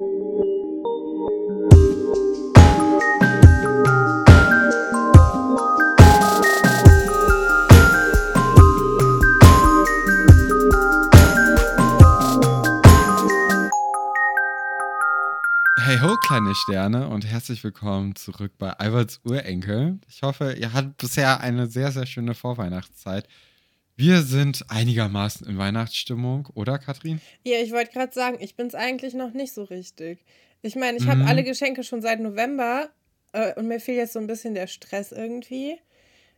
Hey ho, kleine Sterne und herzlich willkommen zurück bei Alberts Urenkel. Ich hoffe, ihr hattet bisher eine sehr, sehr schöne Vorweihnachtszeit. Wir sind einigermaßen in Weihnachtsstimmung, oder Katrin? Ja, ich wollte gerade sagen, ich bin es eigentlich noch nicht so richtig. Ich meine, ich habe Mhm. alle Geschenke schon seit November äh, und mir fehlt jetzt so ein bisschen der Stress irgendwie.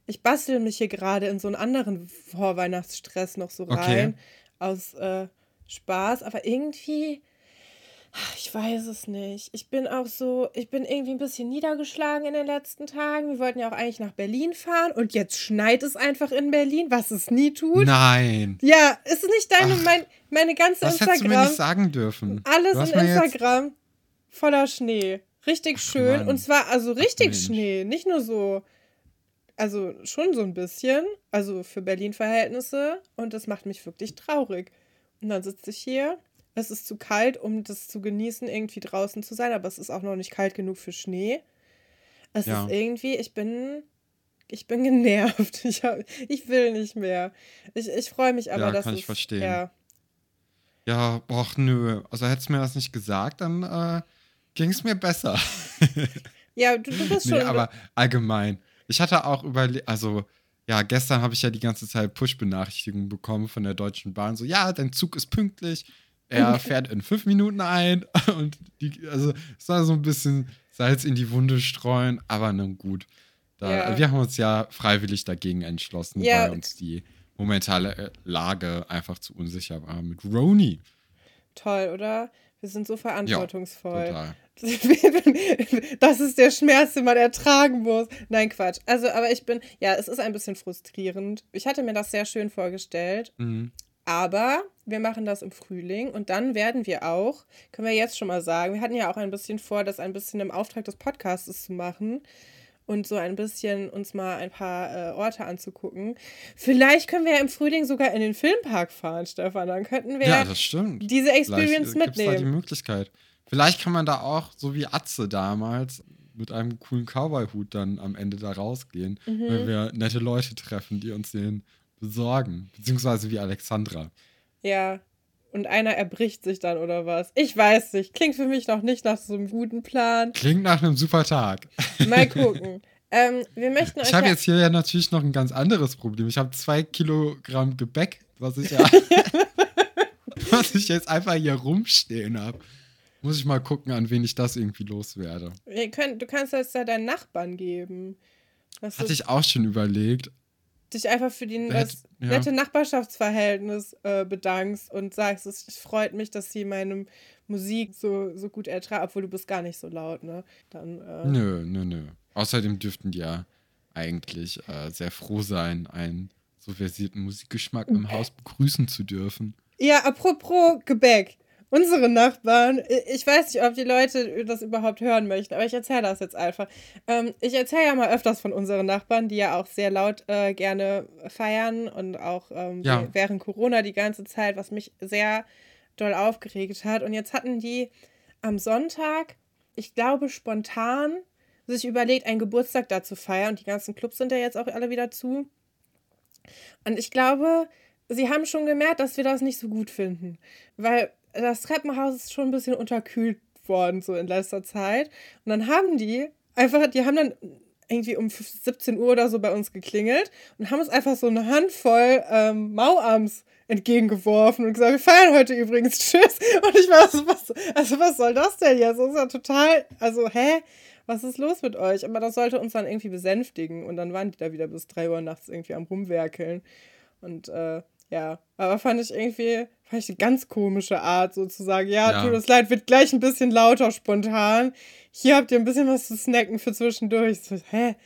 Ich bastel mich hier gerade in so einen anderen Vorweihnachtsstress noch so Okay. rein aus äh, Spaß, aber irgendwie, ach, ich weiß es nicht. Ich bin auch so, ich bin irgendwie ein bisschen niedergeschlagen in den letzten Tagen. Wir wollten ja auch eigentlich nach Berlin fahren und jetzt schneit es einfach in Berlin, was es nie tut. Nein. Ja, ist nicht deine, Ach, mein, meine ganze Das hättest du mir Instagram, nicht sagen dürfen. alles in jetzt- Instagram voller Schnee. Richtig schön. Mann. Und zwar also richtig Mensch. Schnee, nicht nur so, also schon so ein bisschen, also für Berlin-Verhältnisse. Und das macht mich wirklich traurig. Und dann sitze ich hier. Es ist zu kalt, um das zu genießen, irgendwie draußen zu sein, aber es ist auch noch nicht kalt genug für Schnee. Es Ja. ist irgendwie, ich bin, ich bin genervt. Ich, hab, ich will nicht mehr. Ich, ich freue mich aber, Ja, dass kann ich es, verstehen. Ja, Ja, och nö. Also hättest du mir das nicht gesagt, dann äh, ging es mir besser. ja du, du bist Nee, schon. aber allgemein. Ich hatte auch überlegt, also ja, gestern habe ich ja die ganze Zeit Push-Benachrichtigungen bekommen von der Deutschen Bahn. So, ja, dein Zug ist pünktlich. Er fährt in fünf Minuten ein. Und die, also es war so ein bisschen Salz in die Wunde streuen, aber nun gut. Da, Ja. Wir haben uns ja freiwillig dagegen entschlossen, Ja. weil uns die momentane äh, Lage einfach zu unsicher war mit Roni. Toll, oder? Wir sind so verantwortungsvoll. Total. Das ist der Schmerz, den man ertragen muss. Nein, Quatsch. Also, aber ich bin, ja, es ist ein bisschen frustrierend. Ich hatte mir das sehr schön vorgestellt, Mhm. Aber wir machen das im Frühling und dann werden wir auch, können wir jetzt schon mal sagen, wir hatten ja auch ein bisschen vor, das ein bisschen im Auftrag des Podcasts zu machen und so ein bisschen uns mal ein paar äh, Orte anzugucken. Vielleicht können wir ja im Frühling sogar in den Filmpark fahren, Stefan. Dann könnten wir Ja, das stimmt. diese Experience Vielleicht, äh, gibt's da die mitnehmen. Möglichkeit. Vielleicht kann man da auch, so wie Atze damals, mit einem coolen Cowboy-Hut dann am Ende da rausgehen, Mhm. weil wir nette Leute treffen, die uns den besorgen. Beziehungsweise wie Alexandra. Ja. Und einer erbricht sich dann oder was? Ich weiß nicht. Klingt für mich noch nicht nach so einem guten Plan. Klingt nach einem super Tag. Mal gucken. ähm, wir möchten euch Ich habe ja, jetzt hier ja natürlich noch ein ganz anderes Problem. Ich habe zwei Kilogramm Gebäck, was ich ja, was ich jetzt einfach hier rumstehen habe. Muss ich mal gucken, an wen ich das irgendwie loswerde. könnt, du kannst das ja deinen Nachbarn geben. Dass du Hatte ich auch schon überlegt. Dich einfach für die, das ja. nette Nachbarschaftsverhältnis äh, bedankst und sagst, es es freut mich, dass sie meine Musik so, so gut ertragen, obwohl du bist gar nicht so laut, ne? Dann, äh, Nö, nö, nö. Außerdem dürften die ja eigentlich äh, sehr froh sein, einen so versierten Musikgeschmack im Haus begrüßen zu dürfen. Ja, apropos Gebäck. Unsere Nachbarn, ich weiß nicht, ob die Leute das überhaupt hören möchten, aber ich erzähle das jetzt einfach. Ähm, ich erzähle ja mal öfters von unseren Nachbarn, die ja auch sehr laut äh, gerne feiern und auch ähm, Ja. während Corona die ganze Zeit, was mich sehr doll aufgeregt hat. Und jetzt hatten die am Sonntag, ich glaube spontan, sich überlegt, einen Geburtstag da zu feiern. Und die ganzen Clubs sind ja jetzt auch alle wieder zu. Und ich glaube, sie haben schon gemerkt, dass wir das nicht so gut finden. Weil das Treppenhaus ist schon ein bisschen unterkühlt worden, so in letzter Zeit. Und dann haben die einfach, die haben dann irgendwie um 17 Uhr oder so bei uns geklingelt und haben uns einfach so eine Handvoll ähm, Mauarms entgegengeworfen und gesagt, wir feiern heute übrigens, tschüss. Und ich war so, was, also was soll das denn jetzt? Das ist ja total, also hä? Was ist los mit euch? Aber das sollte uns dann irgendwie besänftigen. Und dann waren die da wieder bis 3 Uhr nachts irgendwie am Rumwerkeln. Und äh, ja, aber fand ich irgendwie, fand ich eine ganz komische Art sozusagen. Ja, Ja. tut uns leid, wird gleich ein bisschen lauter spontan. Hier habt ihr ein bisschen was zu snacken für zwischendurch. So, hä?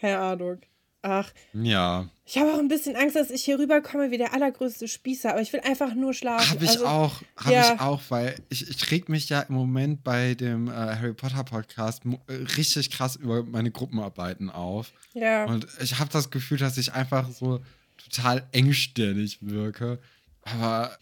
Keine Ahnung. Ach, Ja, ich habe auch ein bisschen Angst, dass ich hier rüberkomme wie der allergrößte Spießer, aber ich will einfach nur schlafen. habe ich Also, auch, habe ja. ich auch, weil ich, ich reg mich ja im Moment bei dem äh, Harry Potter Podcast äh, richtig krass über meine Gruppenarbeiten auf. Ja. Und ich habe das Gefühl, dass ich einfach so total engstirnig wirke. Aber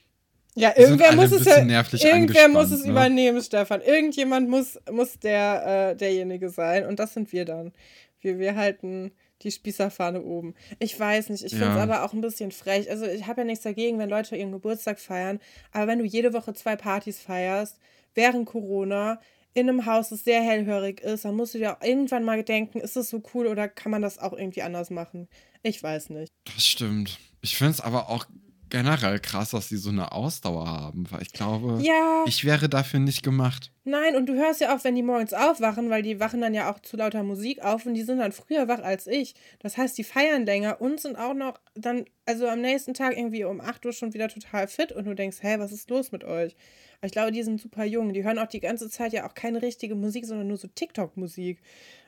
Ja, irgendwer muss es ja, irgendwer muss es ne? übernehmen, Stefan. Irgendjemand muss, muss der, äh, derjenige sein. Und das sind wir dann. Wir, wir halten die Spießerfahne oben. Ich weiß nicht, ich finde es Ja. aber auch ein bisschen frech. Also ich habe ja nichts dagegen, wenn Leute ihren Geburtstag feiern. Aber wenn du jede Woche zwei Partys feierst, während Corona, in einem Haus, das sehr hellhörig ist, dann musst du dir auch irgendwann mal denken, ist das so cool oder kann man das auch irgendwie anders machen? Ich weiß nicht. Das stimmt. Ich finde es aber auch generell krass, dass sie so eine Ausdauer haben, weil ich glaube, Ja. ich wäre dafür nicht gemacht. Nein, und du hörst ja auch, wenn die morgens aufwachen, weil die wachen dann ja auch zu lauter Musik auf und die sind dann früher wach als ich. Das heißt, die feiern länger und sind auch noch dann, also am nächsten Tag irgendwie um 8 Uhr schon wieder total fit und du denkst, hä, was ist los mit euch? Aber ich glaube, die sind super jung. Die hören auch die ganze Zeit ja auch keine richtige Musik, sondern nur so TikTok-Musik.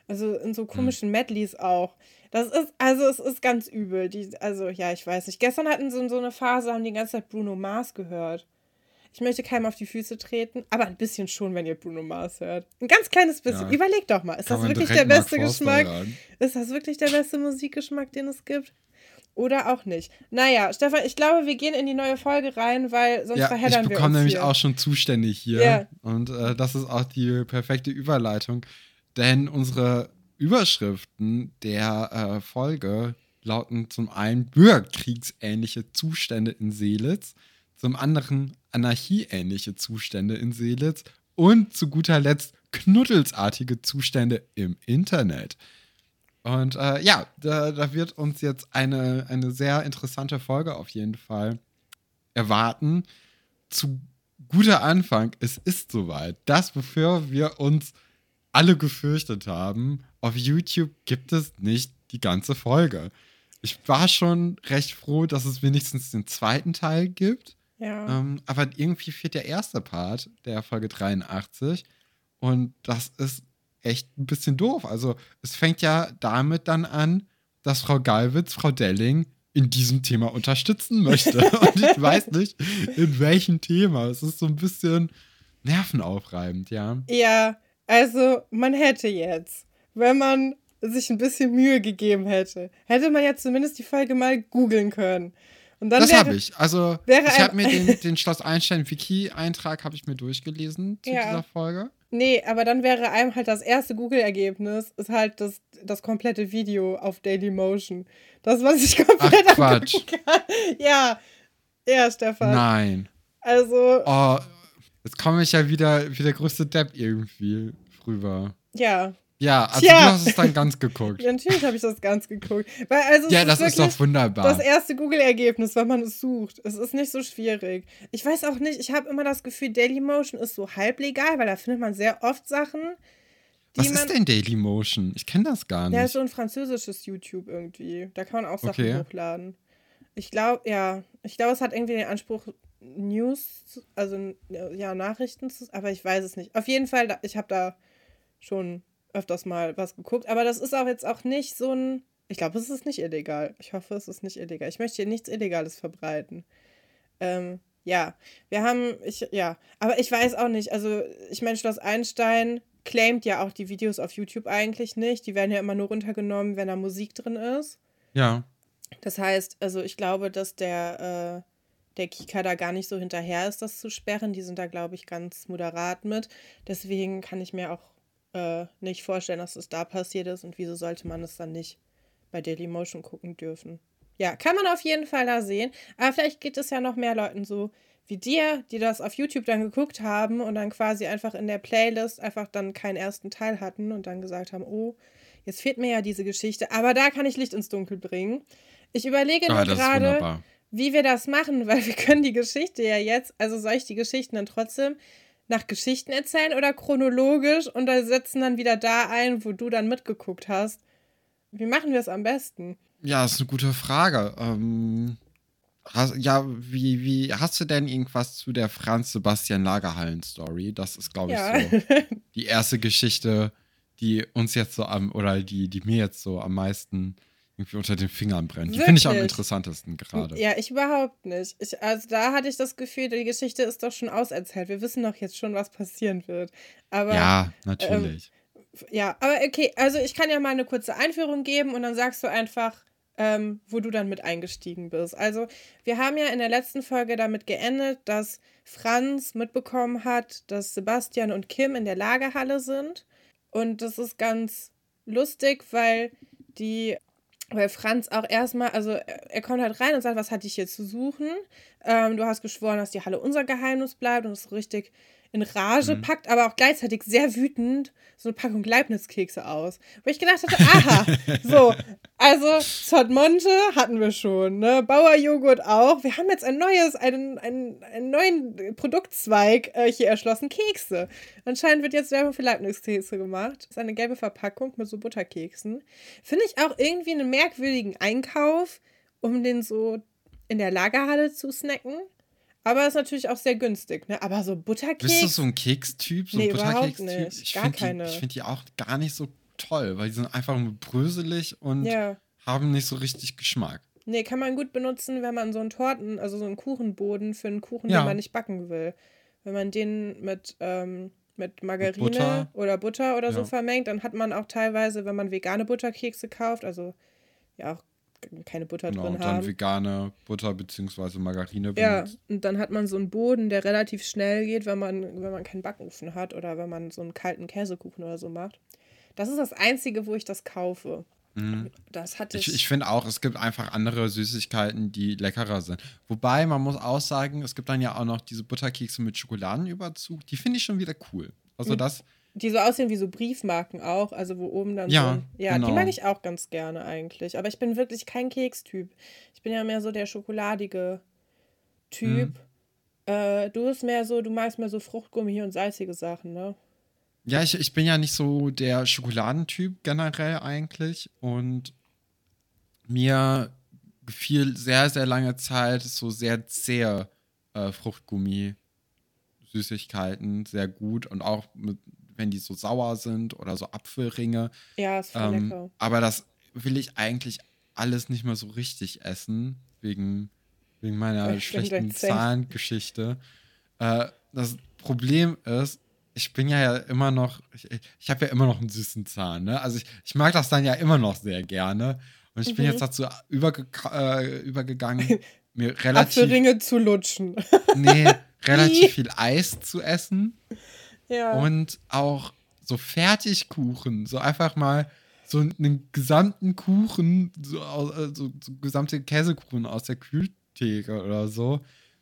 Also in so komischen Medleys auch. Das ist, also es ist ganz übel. Die, also ja, ich weiß nicht. Gestern hatten sie so eine Phase, haben die ganze Zeit Bruno Mars gehört. Ich möchte keinem auf die Füße treten, aber ein bisschen schon, wenn ihr Bruno Mars hört. Ein ganz kleines bisschen. Ja. Überleg doch mal, ist Kann das wirklich der beste Geschmack? Ist das wirklich der beste Musikgeschmack, den es gibt? Oder auch nicht. Naja, Stefan, ich glaube, wir gehen in die neue Folge rein, weil sonst Ja, ich verheddern wir uns bekomme nämlich hier. auch schon Zustände hier. Ja. Und äh, das ist auch die perfekte Überleitung. Denn unsere Überschriften der äh, Folge lauten zum einen bürgerkriegsähnliche Zustände in Seelitz, zum anderen anarchieähnliche Zustände in Seelitz und zu guter Letzt knuddelsartige Zustände im Internet. Und äh, ja, da, da wird uns jetzt eine, eine sehr interessante Folge auf jeden Fall erwarten. Zu guter Anfang, es ist soweit. Das, wofür wir uns alle gefürchtet haben, auf YouTube gibt es nicht die ganze Folge. Ich war schon recht froh, dass es wenigstens den zweiten Teil gibt. Ja. Ähm, aber irgendwie fehlt der erste Part der Folge 83. Und das ist echt ein bisschen doof. Also, es fängt ja damit dann an, dass Frau Galwitz Frau Delling in diesem Thema unterstützen möchte. Und ich weiß nicht, in welchem Thema. Es ist so ein bisschen nervenaufreibend, ja. Ja, also man hätte jetzt, wenn man sich ein bisschen Mühe gegeben hätte, hätte man ja zumindest die Folge mal googeln können. Und dann das habe ich. Also, ich habe mir den, den Schloss habe ich mir durchgelesen zu Ja. dieser Folge. Nee, aber dann wäre einem halt das erste Google-Ergebnis, ist halt das, das komplette Video auf Dailymotion. Das, was ich komplett Ach, Quatsch. kann. Ja, ja, Stefan. Nein. Also, Oh, jetzt komme ich ja wieder wie der größte Depp irgendwie rüber. ja. Ja, also Tja. du hast es dann ganz geguckt. ja. Natürlich habe ich das ganz geguckt. Weil, also, Ja, das ist doch wunderbar. Das erste Google-Ergebnis, wenn man es sucht. Es ist nicht so schwierig. Ich weiß auch nicht, ich habe immer das Gefühl, Dailymotion ist so halblegal, weil da findet man sehr oft Sachen, Was man. ist denn Dailymotion? Ich kenne das gar Ja, ist nicht. so ein französisches YouTube irgendwie. Da kann man auch Sachen Okay. hochladen. Ich glaube, ja, ich glaube, es hat irgendwie den Anspruch, News, zu- also ja, Nachrichten zu, aber ich weiß es nicht. Auf jeden Fall, ich habe da schon öfters mal was geguckt, aber das ist auch jetzt auch nicht so ein, ich glaube, es ist nicht illegal. Ich hoffe, es ist nicht illegal. Ich möchte hier nichts Illegales verbreiten. Ähm, ja, wir haben, ich, ja, aber ich weiß auch nicht, also ich meine, Schloss Einstein claimt ja auch die Videos auf YouTube eigentlich nicht. Die werden ja immer nur runtergenommen, wenn da Musik drin ist. Ja. Das heißt, also ich glaube, dass der, äh, der Kika da gar nicht so hinterher ist, das zu sperren. Die sind da, glaube ich, ganz moderat mit. Deswegen kann ich mir auch äh, nicht vorstellen, dass es da passiert ist und wieso sollte man es dann nicht bei Dailymotion gucken dürfen. Ja, kann man auf jeden Fall da sehen. Aber vielleicht geht es ja noch mehr Leuten so wie dir, die das auf YouTube dann geguckt haben und dann quasi einfach in der Playlist einfach dann keinen ersten Teil hatten und dann gesagt haben, oh, jetzt fehlt mir ja diese Geschichte, aber da kann ich Licht ins Dunkel bringen. Ich überlege Ah, gerade, wie wir das machen, weil wir können die Geschichte ja jetzt, also soll ich die Geschichten dann trotzdem nach Geschichten erzählen oder chronologisch und da setzen dann wieder da ein, wo du dann mitgeguckt hast. Wie machen wir es am besten? Ja, ist eine gute Frage. Ähm, hast, ja, wie, wie hast du denn irgendwas zu der Franz Sebastian Lagerhallen-Story? Das ist, glaube ich, Ja. so die erste Geschichte, die uns jetzt so am, oder die, die mir jetzt so am meisten irgendwie unter den Fingern brennt. Die finde ich am interessantesten gerade. Ja, ich überhaupt nicht. Ich, also da hatte ich das Gefühl, die Geschichte ist doch schon auserzählt. Wir wissen doch jetzt schon, was passieren wird. Aber Ja, natürlich. ja, aber okay, also ich kann ja mal eine kurze Einführung geben und dann sagst du einfach, ähm, wo du dann mit eingestiegen bist. Also wir haben ja in der letzten Folge damit geendet, dass Franz mitbekommen hat, dass Sebastian und Kim in der Lagerhalle sind. Und das ist ganz lustig, weil die, weil Franz auch erstmal, also er kommt halt rein und sagt, was hat dich hier zu suchen? Ähm, du hast geschworen, dass die Halle unser Geheimnis bleibt und ist so richtig in Rage, mhm. packt aber auch gleichzeitig sehr wütend so eine Packung Leibniz-Kekse aus. Wo ich gedacht hatte, aha, so, also Zottmonte hatten wir schon, ne? Bauerjoghurt auch. Wir haben jetzt ein neues, einen, einen, einen neuen Produktzweig äh, hier erschlossen, Kekse. Anscheinend wird jetzt Werbung für Leibniz-Kekse gemacht. Das ist eine gelbe Verpackung mit so Butterkeksen. Finde ich auch irgendwie einen merkwürdigen Einkauf, um den so in der Lagerhalle zu snacken. Aber ist natürlich auch sehr günstig, ne? Aber so Butterkeks. Bist du so ein Kekstyp? So nee, ein Butterkekstyp? Ich gar keine. Die, ich finde die auch gar nicht so toll, weil die sind einfach nur bröselig und ja. haben nicht so richtig Geschmack. Nee, kann man gut benutzen, wenn man so einen Torten, also so einen Kuchenboden für einen Kuchen, ja. den man nicht backen will. Wenn man den mit, ähm, mit Margarine mit Butter. oder Butter oder ja. so vermengt, dann hat man auch teilweise, wenn man vegane Butterkekse kauft, also ja auch keine Butter genau, drin und dann vegane Butter bzw. Margarine benutzt. Ja, und dann hat man so einen Boden, der relativ schnell geht, wenn man, wenn man keinen Backofen hat oder wenn man so einen kalten Käsekuchen oder so macht. Das ist das Einzige, wo ich das kaufe. Mhm. Das hatte ich. Ich, ich finde auch, es gibt einfach andere Süßigkeiten, die leckerer sind. Wobei, man muss auch sagen, es gibt dann ja auch noch diese Butterkekse mit Schokoladenüberzug. Die finde ich schon wieder cool. Also das die so aussehen wie so Briefmarken auch, also wo oben dann ja, so. Ja, genau. die mag ich auch ganz gerne eigentlich. Aber ich bin wirklich kein Kekstyp. Ich bin ja mehr so der schokoladige Typ. Mhm. Äh, du bist mehr so, du magst mehr so Fruchtgummi und salzige Sachen, ne? Ja, ich, ich bin ja nicht so der Schokoladentyp generell eigentlich. Und mir gefiel sehr, sehr lange Zeit so sehr zähe äh, Fruchtgummi. Süßigkeiten sehr gut und auch mit wenn die so sauer sind oder so Apfelringe. Ja, ist voll ähm, lecker. Aber das will ich eigentlich alles nicht mehr so richtig essen, wegen, wegen meiner schlechten Zahngeschichte. Äh, das Problem ist, ich bin ja immer noch, ich, ich habe ja immer noch einen süßen Zahn, ne? Also ich, ich mag das dann ja immer noch sehr gerne. Und ich mhm. bin jetzt dazu überge äh, übergegangen, mir relativ. Apfelringe zu lutschen. nee, relativ viel Eis zu essen. Ja. Und auch so Fertigkuchen, so einfach mal so einen gesamten Kuchen, so, äh, so, so gesamte Käsekuchen aus der Kühltheke oder so.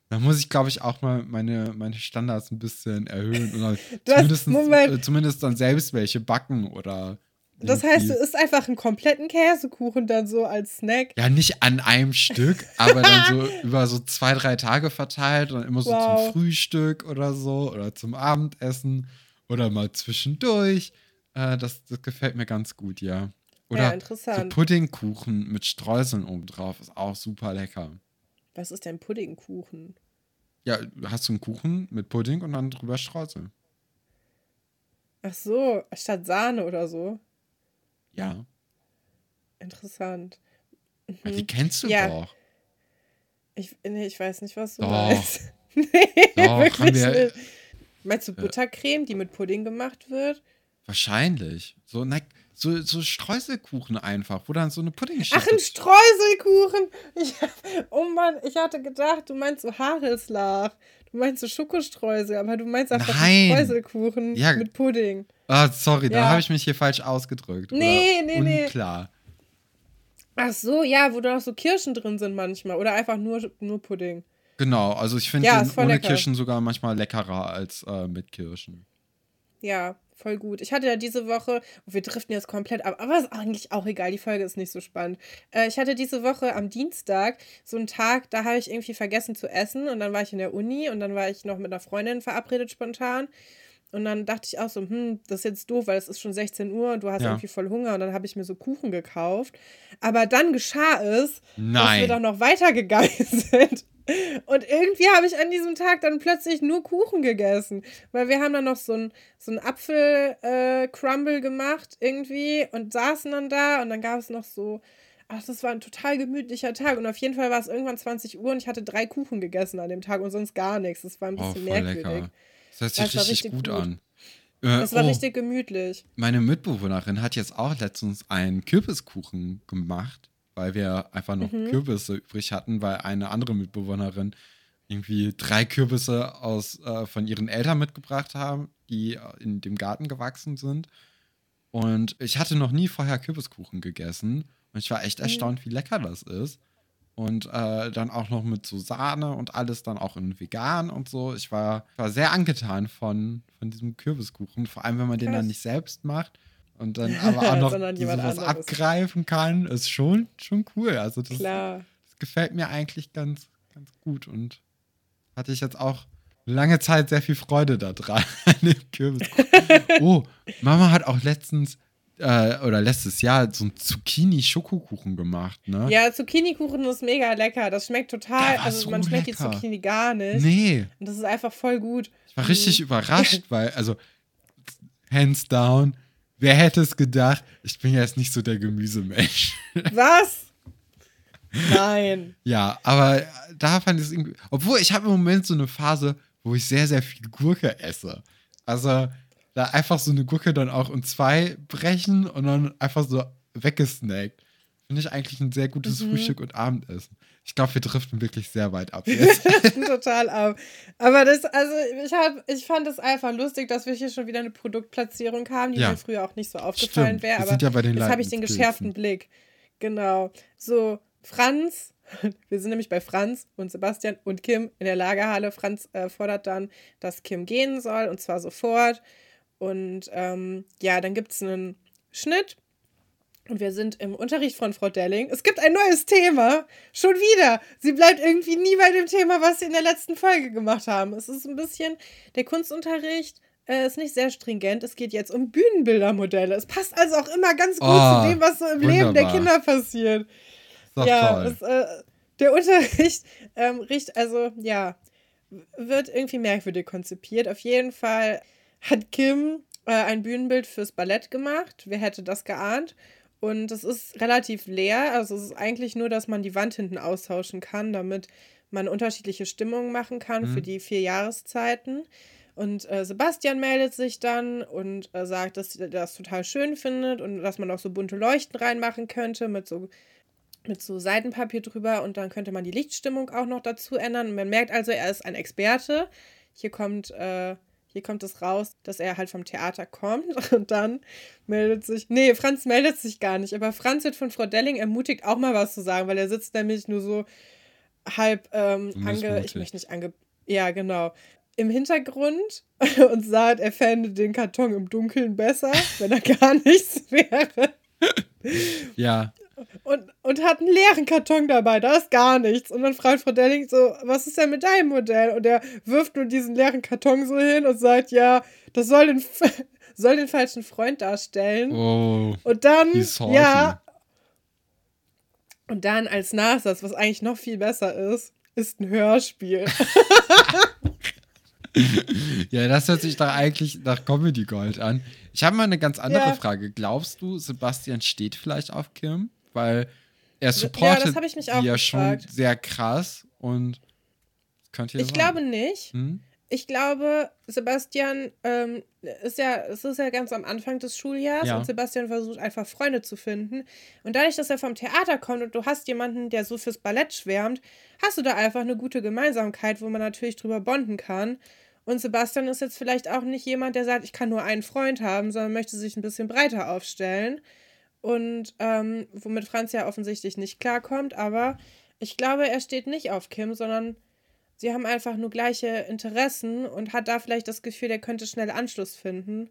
Da muss ich, glaube ich, auch mal meine, meine Standards ein bisschen erhöhen. Oder zumindest, äh, zumindest dann selbst welche backen oder das heißt, du isst einfach einen kompletten Käsekuchen dann so als Snack. Ja, nicht an einem Stück, aber dann so über so zwei, drei Tage verteilt und immer so wow. zum Frühstück oder so oder zum Abendessen oder mal zwischendurch. Äh, das, das gefällt mir ganz gut, ja. Oder ja, so Puddingkuchen mit Streuseln obendrauf ist auch super lecker. Was ist denn Puddingkuchen? Ja, hast du einen Kuchen mit Pudding und dann drüber Streusel. Ach so, statt Sahne oder so. Ja. Interessant. Mhm. Die kennst du ja. doch. Ich, nee, ich weiß nicht, was du doch. meinst. nee, doch, wirklich wir, nicht. Meinst du Buttercreme, die mit Pudding gemacht wird? Wahrscheinlich. So, ne, so, so Streuselkuchen einfach, wo dann so eine Pudding Ach, ein Streuselkuchen! Ich, oh Mann, ich hatte gedacht, du meinst so Haareslach. Du meinst so Schokostreusel, aber du meinst einfach. Streuselkuchen ja. mit Pudding. Ah, sorry, ja. da habe ich mich hier falsch ausgedrückt. Nee, nee, nee. Unklar. Ach so, ja, wo da auch so Kirschen drin sind manchmal. Oder einfach nur, nur Pudding. Genau, also ich finde ja, ohne lecker. Kirschen sogar manchmal leckerer als äh, mit Kirschen. Ja, voll gut. Ich hatte ja diese Woche, oh, wir driften jetzt komplett ab, aber ist eigentlich auch egal, die Folge ist nicht so spannend. Äh, ich hatte diese Woche am Dienstag so einen Tag, da habe ich irgendwie vergessen zu essen und dann war ich in der Uni und dann war ich noch mit einer Freundin verabredet spontan und dann dachte ich auch so, hm, das ist jetzt doof, weil es ist schon 16 Uhr und du hast ja. irgendwie voll Hunger. Und dann habe ich mir so Kuchen gekauft. Aber dann geschah es, Nein. dass wir dann noch weitergegangen sind. Und irgendwie habe ich an diesem Tag dann plötzlich nur Kuchen gegessen. Weil wir haben dann noch so ein, so Apfel-Crumble äh, gemacht irgendwie und saßen dann da und dann gab es noch so. Ach, das war ein total gemütlicher Tag. Und auf jeden Fall war es irgendwann 20 Uhr und ich hatte drei Kuchen gegessen an dem Tag und sonst gar nichts. Das war ein bisschen oh, merkwürdig. Lecker. Das hört sich richtig, richtig, gut, gut. an. Äh, das war oh, richtig gemütlich. Meine Mitbewohnerin hat jetzt auch letztens einen Kürbiskuchen gemacht. weil wir einfach noch Mhm. Kürbisse übrig hatten, weil eine andere Mitbewohnerin irgendwie drei Kürbisse aus, äh, von ihren Eltern mitgebracht haben, die äh, in dem Garten gewachsen sind. Und ich hatte noch nie vorher Kürbiskuchen gegessen. Und ich war echt Mhm. erstaunt, wie lecker das ist. Und äh, dann auch noch mit so Sahne und alles dann auch in vegan und so. Ich war, war sehr angetan von, von diesem Kürbiskuchen. Vor allem, wenn man den dann nicht selbst macht und dann aber auch noch sowas abgreifen kann, ist schon, schon cool. Also das, das gefällt mir eigentlich ganz, ganz gut. Und hatte ich jetzt auch lange Zeit sehr viel Freude daran, an dem Kürbiskuchen. Oh, Mama hat auch letztens äh, oder letztes Jahr so einen Zucchini-Schokokuchen gemacht, ne? Ja, Zucchini-Kuchen ist mega lecker. Das schmeckt total. War Also, so man schmeckt lecker. die Zucchini gar nicht. Nee, Und das ist einfach voll gut. ich war richtig überrascht, weil, also, hands down, wer hätte es gedacht, ich bin jetzt nicht so der Gemüsemensch. Was? Nein. Ja, aber da fand ich es irgendwie. Obwohl, ich habe im Moment so eine Phase, wo ich sehr, sehr viel Gurke esse. Also, da einfach so eine Gurke dann auch in zwei brechen und dann einfach so weggesnackt. Finde ich eigentlich ein sehr gutes Mhm. Frühstück und Abendessen. Ich glaube, wir driften wirklich sehr weit ab jetzt. Total ab. Aber das, also ich hab, ich fand es einfach lustig, dass wir hier schon wieder eine Produktplatzierung haben, die Ja. mir früher auch nicht so aufgefallen wäre. Aber ja jetzt habe ich den geschärften Blick. Genau. So, Franz, wir sind nämlich bei Franz und Sebastian und Kim in der Lagerhalle. Franz äh, fordert dann, dass Kim gehen soll und zwar sofort. Und ähm, ja, dann gibt es einen Schnitt. Und wir sind im Unterricht von Frau Delling. Es gibt ein neues Thema. Schon wieder. Sie bleibt irgendwie nie bei dem Thema, was sie in der letzten Folge gemacht haben. Es ist ein bisschen, der Kunstunterricht äh, ist nicht sehr stringent. Es geht jetzt um Bühnenbildermodelle. Es passt also auch immer ganz gut Oh, zu dem, was so im Leben der wunderbar. Kinder passiert. Ja, es, äh, der Unterricht ähm, riecht, also ja, wird irgendwie merkwürdig konzipiert. Auf jeden Fall hat Kim äh, ein Bühnenbild fürs Ballett gemacht. Wer hätte das geahnt? Und es ist relativ leer. Also es ist eigentlich nur, dass man die Wand hinten austauschen kann, damit man unterschiedliche Stimmungen machen kann Mhm. für die vier Jahreszeiten. Und äh, Sebastian meldet sich dann und äh, sagt, dass er das total schön findet und dass man auch so bunte Leuchten reinmachen könnte mit so mit so Seitenpapier drüber und dann könnte man die Lichtstimmung auch noch dazu ändern. Und man merkt also, er ist ein Experte. Hier kommt, äh, hier kommt es raus, dass er halt vom Theater kommt und dann meldet sich. Nee, Franz meldet sich gar nicht, aber Franz wird von Frau Delling ermutigt, auch mal was zu sagen, weil er sitzt nämlich nur so halb ähm, ange. Ich möchte nicht ange. Ja, genau. Im Hintergrund und sagt, er fände den Karton im Dunkeln besser, wenn er gar nichts wäre. Ja, Und, und hat einen leeren Karton dabei, da ist gar nichts. Und dann fragt Frau Delling so, was ist denn mit deinem Modell? Und er wirft nur diesen leeren Karton so hin und sagt, ja, das soll den, soll den falschen Freund darstellen. oh, Und dann, ja, und dann als Nachsatz, was eigentlich noch viel besser ist, ist ein Hörspiel. Ja, das hört sich doch eigentlich nach Comedy Gold an. Ich habe mal eine ganz andere Ja. Frage. Glaubst du, Sebastian steht vielleicht auf Kim? Weil er Ja, supportet das hab ich mich die auch ja schon sehr krass und könnte ja Ich sein. glaube nicht. Hm? Ich glaube, Sebastian ähm, ist ja, es ist ja ganz am Anfang des Schuljahres Ja. und Sebastian versucht einfach Freunde zu finden. Und dadurch, dass er vom Theater kommt und du hast jemanden, der so fürs Ballett schwärmt, hast du da einfach eine gute Gemeinsamkeit, wo man natürlich drüber bonden kann. Und Sebastian ist jetzt vielleicht auch nicht jemand, der sagt, ich kann nur einen Freund haben, sondern möchte sich ein bisschen breiter aufstellen. Und ähm, womit Franz ja offensichtlich nicht klarkommt, aber ich glaube, er steht nicht auf Kim, sondern sie haben einfach nur gleiche Interessen und hat da vielleicht das Gefühl, der könnte schnell Anschluss finden.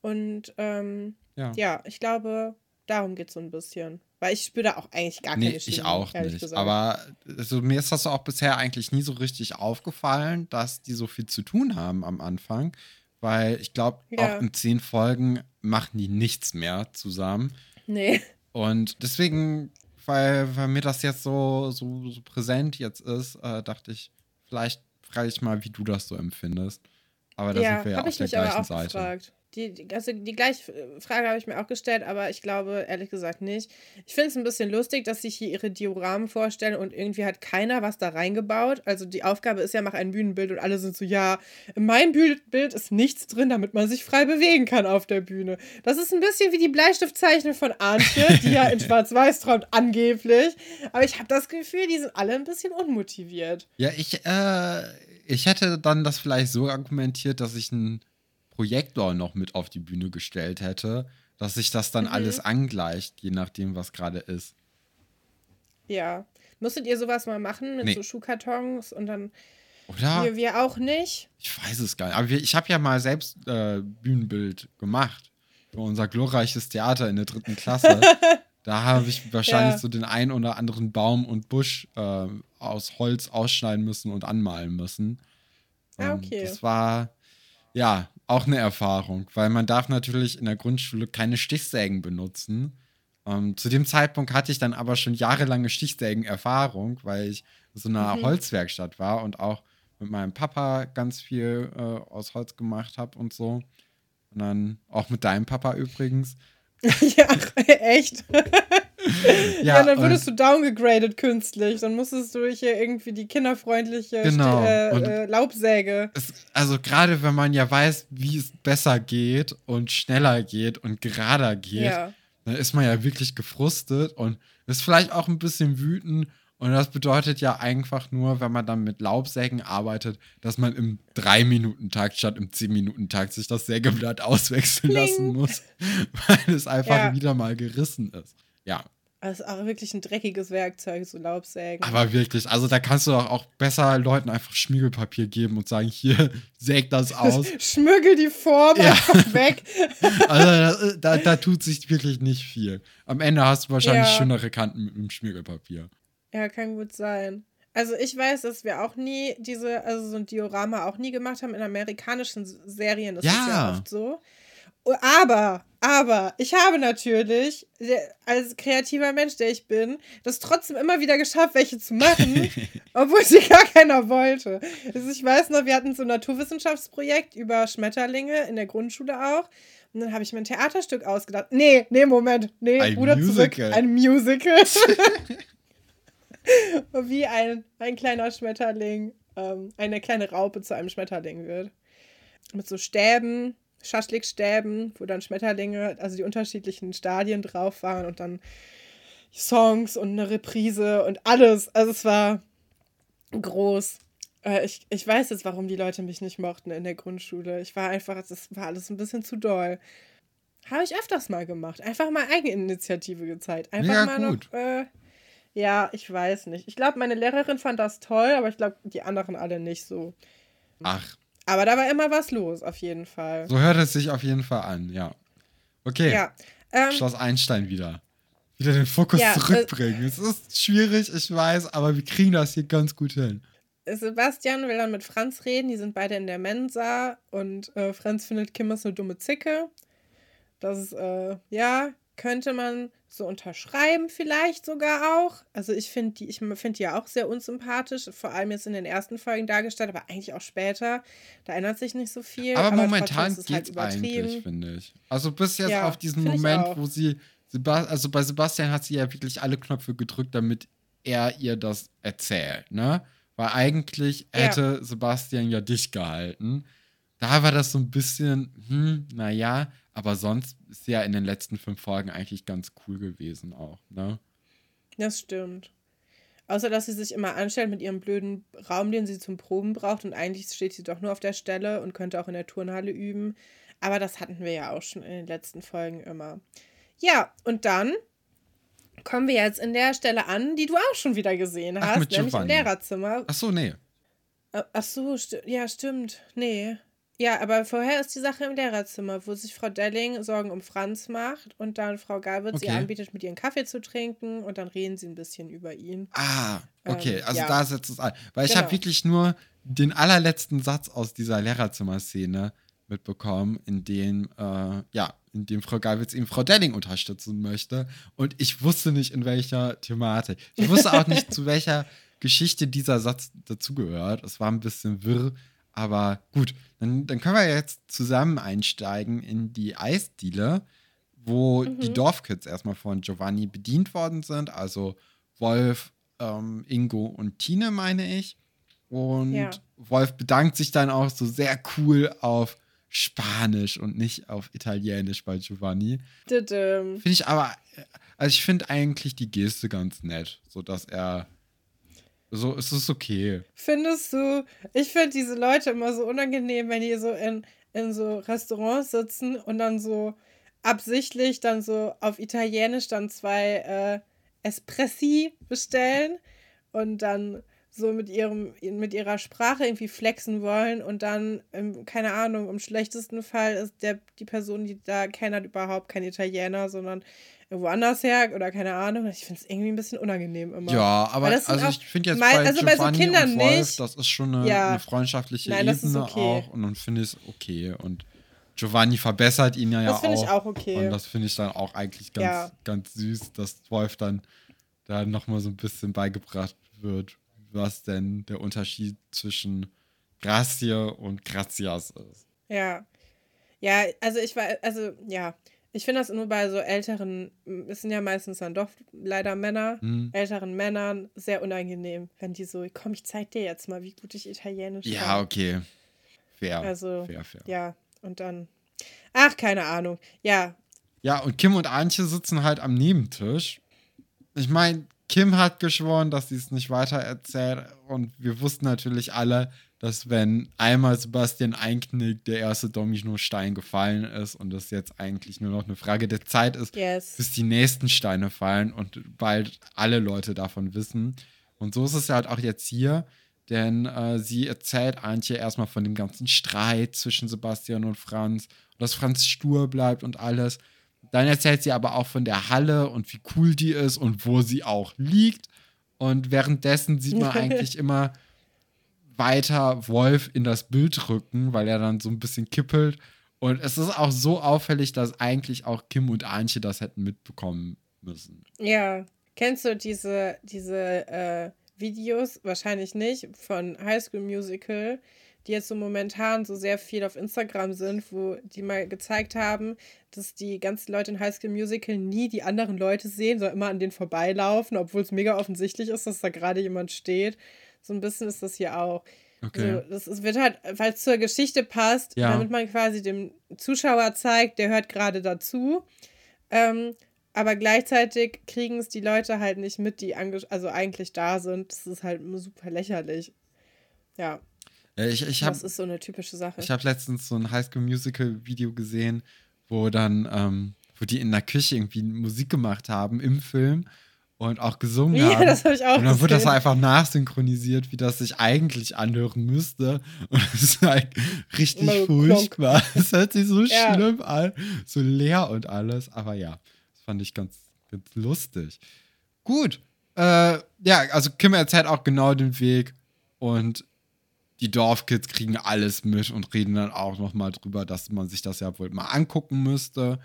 Und ähm, Ja. ja, ich glaube, darum geht es so ein bisschen. Weil ich spüre da auch eigentlich gar Nee, keine ich Chemie, auch ehrlich nicht. gesagt. Aber also, mir ist das auch bisher eigentlich nie so richtig aufgefallen, dass die so viel zu tun haben am Anfang. Weil ich glaube, Ja. auch in zehn Folgen machen die nichts mehr zusammen. Nee. Und deswegen, weil, weil mir das jetzt so, so, so präsent jetzt ist, äh, dachte ich, vielleicht frage ich mal, wie du das so empfindest. Aber da ja, sind wir ja auf der gleichen Seite. gefragt. Die, also die gleiche Frage habe ich mir auch gestellt, aber ich glaube ehrlich gesagt nicht. Ich finde es ein bisschen lustig, dass sich hier ihre Dioramen vorstellen und irgendwie hat keiner was da reingebaut. Also die Aufgabe ist ja, mach ein Bühnenbild und alle sind so, ja, in meinem Bild ist nichts drin, damit man sich frei bewegen kann auf der Bühne. Das ist ein bisschen wie die Bleistiftzeichnung von Arndt, die ja in Schwarz-Weiß träumt, angeblich. Aber ich habe das Gefühl, die sind alle ein bisschen unmotiviert. Ja, ich, äh, ich hätte dann das vielleicht so argumentiert, dass ich ein Projektor noch mit auf die Bühne gestellt hätte, dass sich das dann mhm. alles angleicht, je nachdem, was gerade ist. Ja. Musstet ihr sowas mal machen mit nee. so Schuhkartons und dann. Oder? Wir, wir auch nicht. Ich weiß es gar nicht. Aber wir, ich habe ja mal selbst äh, Bühnenbild gemacht. Für unser glorreiches Theater in der dritten Klasse. da habe ich wahrscheinlich ja. so den einen oder anderen Baum und Busch äh, aus Holz ausschneiden müssen und anmalen müssen. Ah, ähm, okay. Das war, ja, auch eine Erfahrung, weil man darf natürlich in der Grundschule keine Stichsägen benutzen. Ähm, zu dem Zeitpunkt hatte ich dann aber schon jahrelange Stichsägen-Erfahrung, weil ich in so einer mhm. Holzwerkstatt war und auch mit meinem Papa ganz viel äh, aus Holz gemacht habe und so. Und dann auch mit deinem Papa übrigens. ja, echt? ja, ja, dann wurdest du downgegradet künstlich. Dann musstest du hier irgendwie die kinderfreundliche genau. äh, äh, Laubsäge. Es, also gerade wenn man ja weiß, wie es besser geht und schneller geht und gerader geht, ja. dann ist man ja wirklich gefrustet und ist vielleicht auch ein bisschen wütend. Und das bedeutet ja einfach nur, wenn man dann mit Laubsägen arbeitet, dass man im 3-Minuten-Takt statt im 10-Minuten-Takt sich das Sägeblatt auswechseln Kling. lassen muss, weil es einfach ja. wieder mal gerissen ist. Ja, das ist auch wirklich ein dreckiges Werkzeug, so Laubsägen. Aber wirklich, also da kannst du doch auch besser Leuten einfach Schmiegelpapier geben und sagen, hier, säg das aus. Schmüggel die Form ja. einfach weg. also da, da, tut sich wirklich nicht viel. Am Ende hast du wahrscheinlich ja. schönere Kanten mit dem Schmiegelpapier. Ja, kann gut sein. Also ich weiß, dass wir auch nie diese, also so ein Diorama auch nie gemacht haben. In amerikanischen Serien ist ja. das ja oft so. Aber, aber, ich habe natürlich, als kreativer Mensch, der ich bin, das trotzdem immer wieder geschafft, welche zu machen, obwohl sie gar keiner wollte. Also ich weiß noch, wir hatten so ein Naturwissenschaftsprojekt über Schmetterlinge in der Grundschule auch. Und dann habe ich mir ein Theaterstück ausgedacht. Nee, nee, Moment. Nee, ein Bruder Musical. zurück. Ein Musical. Wie ein, ein kleiner Schmetterling, ähm, eine kleine Raupe zu einem Schmetterling wird. Mit so Stäben Schaschlikstäben, wo dann Schmetterlinge, also die unterschiedlichen Stadien drauf waren und dann Songs und eine Reprise und alles. Also es war groß. Äh, ich, ich weiß jetzt, warum die Leute mich nicht mochten in der Grundschule. Ich war einfach, das war alles ein bisschen zu doll. Habe ich öfters mal gemacht. Einfach mal Eigeninitiative gezeigt. Einfach ja, mal gut. noch. Äh, ja, ich weiß nicht. Ich glaube, meine Lehrerin fand das toll, aber ich glaube, die anderen alle nicht so. Ach, aber da war immer was los, auf jeden Fall. So hört es sich auf jeden Fall an, ja. Okay. Ja. Ähm, Schloss Einstein wieder. Wieder den Fokus ja, zurückbringen. Äh, es ist schwierig, ich weiß, aber wir kriegen das hier ganz gut hin. Sebastian will dann mit Franz reden, die sind beide in der Mensa und äh, Franz findet Kim ist eine dumme Zicke. Das ist, äh, ja, könnte man so unterschreiben, vielleicht sogar auch. Also ich finde die, ich finde die ja auch sehr unsympathisch, vor allem jetzt in den ersten Folgen dargestellt, aber eigentlich auch später. Da ändert sich nicht so viel. Aber, aber momentan geht es halt eigentlich, finde ich. Also bis jetzt ja, auf diesen Moment, wo sie, also bei Sebastian hat sie ja wirklich alle Knöpfe gedrückt, damit er ihr das erzählt, ne? Weil eigentlich hätte ja. Sebastian ja dich gehalten. Da war das so ein bisschen, hm, naja, aber sonst ist sie ja in den letzten fünf Folgen eigentlich ganz cool gewesen auch, ne? Das stimmt. Außer, dass sie sich immer anstellt mit ihrem blöden Raum, den sie zum Proben braucht und eigentlich steht sie doch nur auf der Stelle und könnte auch in der Turnhalle üben. Aber das hatten wir ja auch schon in den letzten Folgen immer. Ja, und dann kommen wir jetzt in der Stelle an, die du auch schon wieder gesehen hast, Ach, nämlich im Lehrerzimmer. Ach so, nee. Ach so, sti ja, stimmt. Nee. Ja, aber vorher ist die Sache im Lehrerzimmer, wo sich Frau Delling Sorgen um Franz macht und dann Frau Galwitz okay. ihr anbietet, mit ihren Kaffee zu trinken und dann reden sie ein bisschen über ihn. Ah, okay, ähm, also ja. da setzt es an. Weil ich genau. habe wirklich nur den allerletzten Satz aus dieser Lehrerzimmer-Szene mitbekommen, in dem, äh, ja, in dem Frau Galwitz eben Frau Delling unterstützen möchte. Und ich wusste nicht, in welcher Thematik. Ich wusste auch nicht, zu welcher Geschichte dieser Satz dazugehört. Es war ein bisschen wirr Aber gut, dann, dann können wir jetzt zusammen einsteigen in die Eisdiele, wo Mhm. die Dorfkids erstmal von Giovanni bedient worden sind. Also Wolf, ähm, Ingo und Tine, meine ich. Und Ja. Wolf bedankt sich dann auch so sehr cool auf Spanisch und nicht auf Italienisch bei Giovanni. Finde ich aber, also ich finde eigentlich die Geste ganz nett, so dass er, so es ist okay. Findest du, ich finde diese Leute immer so unangenehm, wenn die so in, in so Restaurants sitzen und dann so absichtlich dann so auf Italienisch dann zwei äh, Espressi bestellen und dann so mit ihrem mit ihrer Sprache irgendwie flexen wollen und dann im, keine Ahnung im schlechtesten Fall ist der die Person die da kennt überhaupt kein Italiener sondern woanders her oder keine Ahnung ich finde es irgendwie ein bisschen unangenehm immer Ja, aber das also auch ich finde jetzt mei- bei also bei so Kindern und Wolf, nicht. das ist schon eine, Ja. eine freundschaftliche Nein, das Ebene okay. auch und dann finde ich es okay und Giovanni verbessert ihn ja, ja Das finde auch. ich auch okay. Und das finde ich dann auch eigentlich ganz, Ja. ganz süß, dass Wolf dann da nochmal so ein bisschen beigebracht wird, was denn der Unterschied zwischen Grazie und Gracias ist. Ja. Ja, also ich war, also ja, ich finde das nur bei so älteren, es sind ja meistens dann doch leider Männer, Hm. älteren Männern sehr unangenehm, wenn die so, komm, ich zeig dir jetzt mal, wie gut ich Italienisch Ja, kann. okay. Fair. Also, fair, fair. Ja, und dann, ach, keine Ahnung. Ja, Ja, und Kim und Antje sitzen halt am Nebentisch. Ich meine, Kim hat geschworen, dass sie es nicht weiter erzählt. Und wir wussten natürlich alle, dass wenn einmal Sebastian einknickt, der erste Dominostein gefallen ist und es jetzt eigentlich nur noch eine Frage der Zeit ist, yes. bis die nächsten Steine fallen und bald alle Leute davon wissen. Und so ist es halt auch jetzt hier, denn äh, sie erzählt Antje erstmal von dem ganzen Streit zwischen Sebastian und Franz und dass Franz stur bleibt und alles. Dann erzählt sie aber auch von der Halle und wie cool die ist und wo sie auch liegt. Und währenddessen sieht man eigentlich immer weiter Wolf in das Bild rücken, weil er dann so ein bisschen kippelt. Und es ist auch so auffällig, dass eigentlich auch Kim und Antje das hätten mitbekommen müssen. Ja, kennst du diese, diese äh, Videos, wahrscheinlich nicht, von High School Musical, die jetzt so momentan so sehr viel auf Instagram sind, wo die mal gezeigt haben, dass die ganzen Leute in High School Musical nie die anderen Leute sehen, sondern immer an denen vorbeilaufen, obwohl es mega offensichtlich ist, dass da gerade jemand steht. So ein bisschen ist das hier auch. Okay. So, das ist, wird halt, weil es zur Geschichte passt, Ja. damit man quasi dem Zuschauer zeigt, der hört gerade dazu. Ähm, aber gleichzeitig kriegen es die Leute halt nicht mit, die also eigentlich da sind. Das ist halt super lächerlich. Ja, Ja, ich ich habe das ist so eine typische Sache. ich hab letztens so ein Highschool-Musical-Video gesehen, wo dann, ähm, wo die in der Küche irgendwie Musik gemacht haben im Film und auch gesungen Ja, haben. das hab ich auch Und dann wird das einfach nachsynchronisiert, wie das sich eigentlich anhören müsste. Und es ist halt richtig so furchtbar. Es hört sich so Ja. schlimm an, so leer und alles. Aber ja, das fand ich ganz, ganz lustig. Gut. Äh, ja, also Kim erzählt auch genau den Weg und die Dorfkids kriegen alles mit und reden dann auch noch mal drüber, dass man sich das ja wohl mal angucken müsste.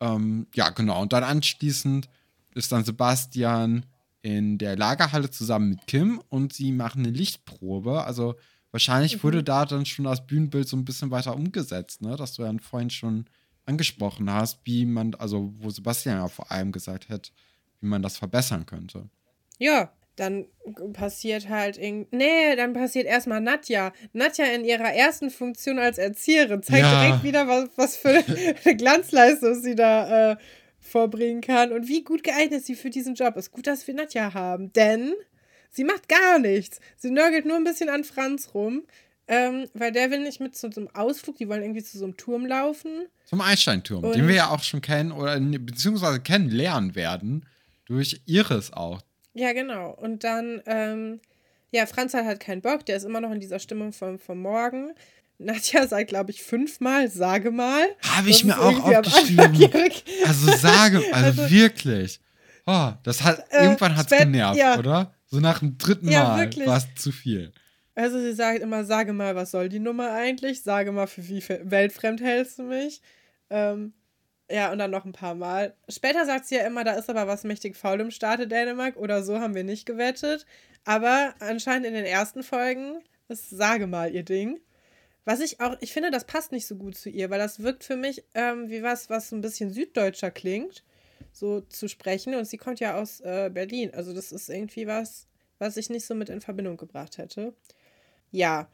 Ähm, ja, genau. Und dann anschließend ist dann Sebastian in der Lagerhalle zusammen mit Kim und sie machen eine Lichtprobe. Also wahrscheinlich Mhm. wurde da dann schon das Bühnenbild so ein bisschen weiter umgesetzt, ne? Dass du ja vorhin schon angesprochen hast, wie man, also wo Sebastian ja vor allem gesagt hat, wie man das verbessern könnte. Ja, dann passiert halt irgend. Nee, dann passiert erstmal Nadja. Nadja in ihrer ersten Funktion als Erzieherin zeigt Ja. direkt wieder, was, was für eine Glanzleistung sie da äh, vorbringen kann und wie gut geeignet sie für diesen Job ist. Gut, dass wir Nadja haben, denn sie macht gar nichts. Sie nörgelt nur ein bisschen an Franz rum, ähm, weil der will nicht mit zu so einem Ausflug, die wollen irgendwie zu so einem Turm laufen. Zum Einsteinturm, Und- den wir ja auch schon kennen oder beziehungsweise kennenlernen werden. Durch Iris auch. Ja, genau. Und dann, ähm, ja, Franz hat halt keinen Bock, der ist immer noch in dieser Stimmung vom, vom Morgen. Nadja sagt, glaube ich, fünfmal, sage mal. Habe ich mir auch aufgeschrieben. Also sage, also, Also- wirklich. Oh, das hat, Äh, irgendwann hat es genervt, ja. oder? So nach dem dritten Ja, Mal war es zu viel. Also sie sagt immer, sage mal, was soll die Nummer eigentlich? Sage mal, für wie weltfremd hältst du mich? Ähm, ja, und dann noch ein paar Mal. Später sagt sie ja immer, da ist aber was mächtig faul im Staate Dänemark oder so haben wir nicht gewettet. Aber anscheinend in den ersten Folgen Das ist, sage mal ihr Ding. Was ich auch, ich finde, das passt nicht so gut zu ihr, weil das wirkt für mich ähm, wie was, was so ein bisschen süddeutscher klingt, so zu sprechen. Und sie kommt ja aus äh, Berlin. Also das ist irgendwie was, was ich nicht so mit in Verbindung gebracht hätte. Ja.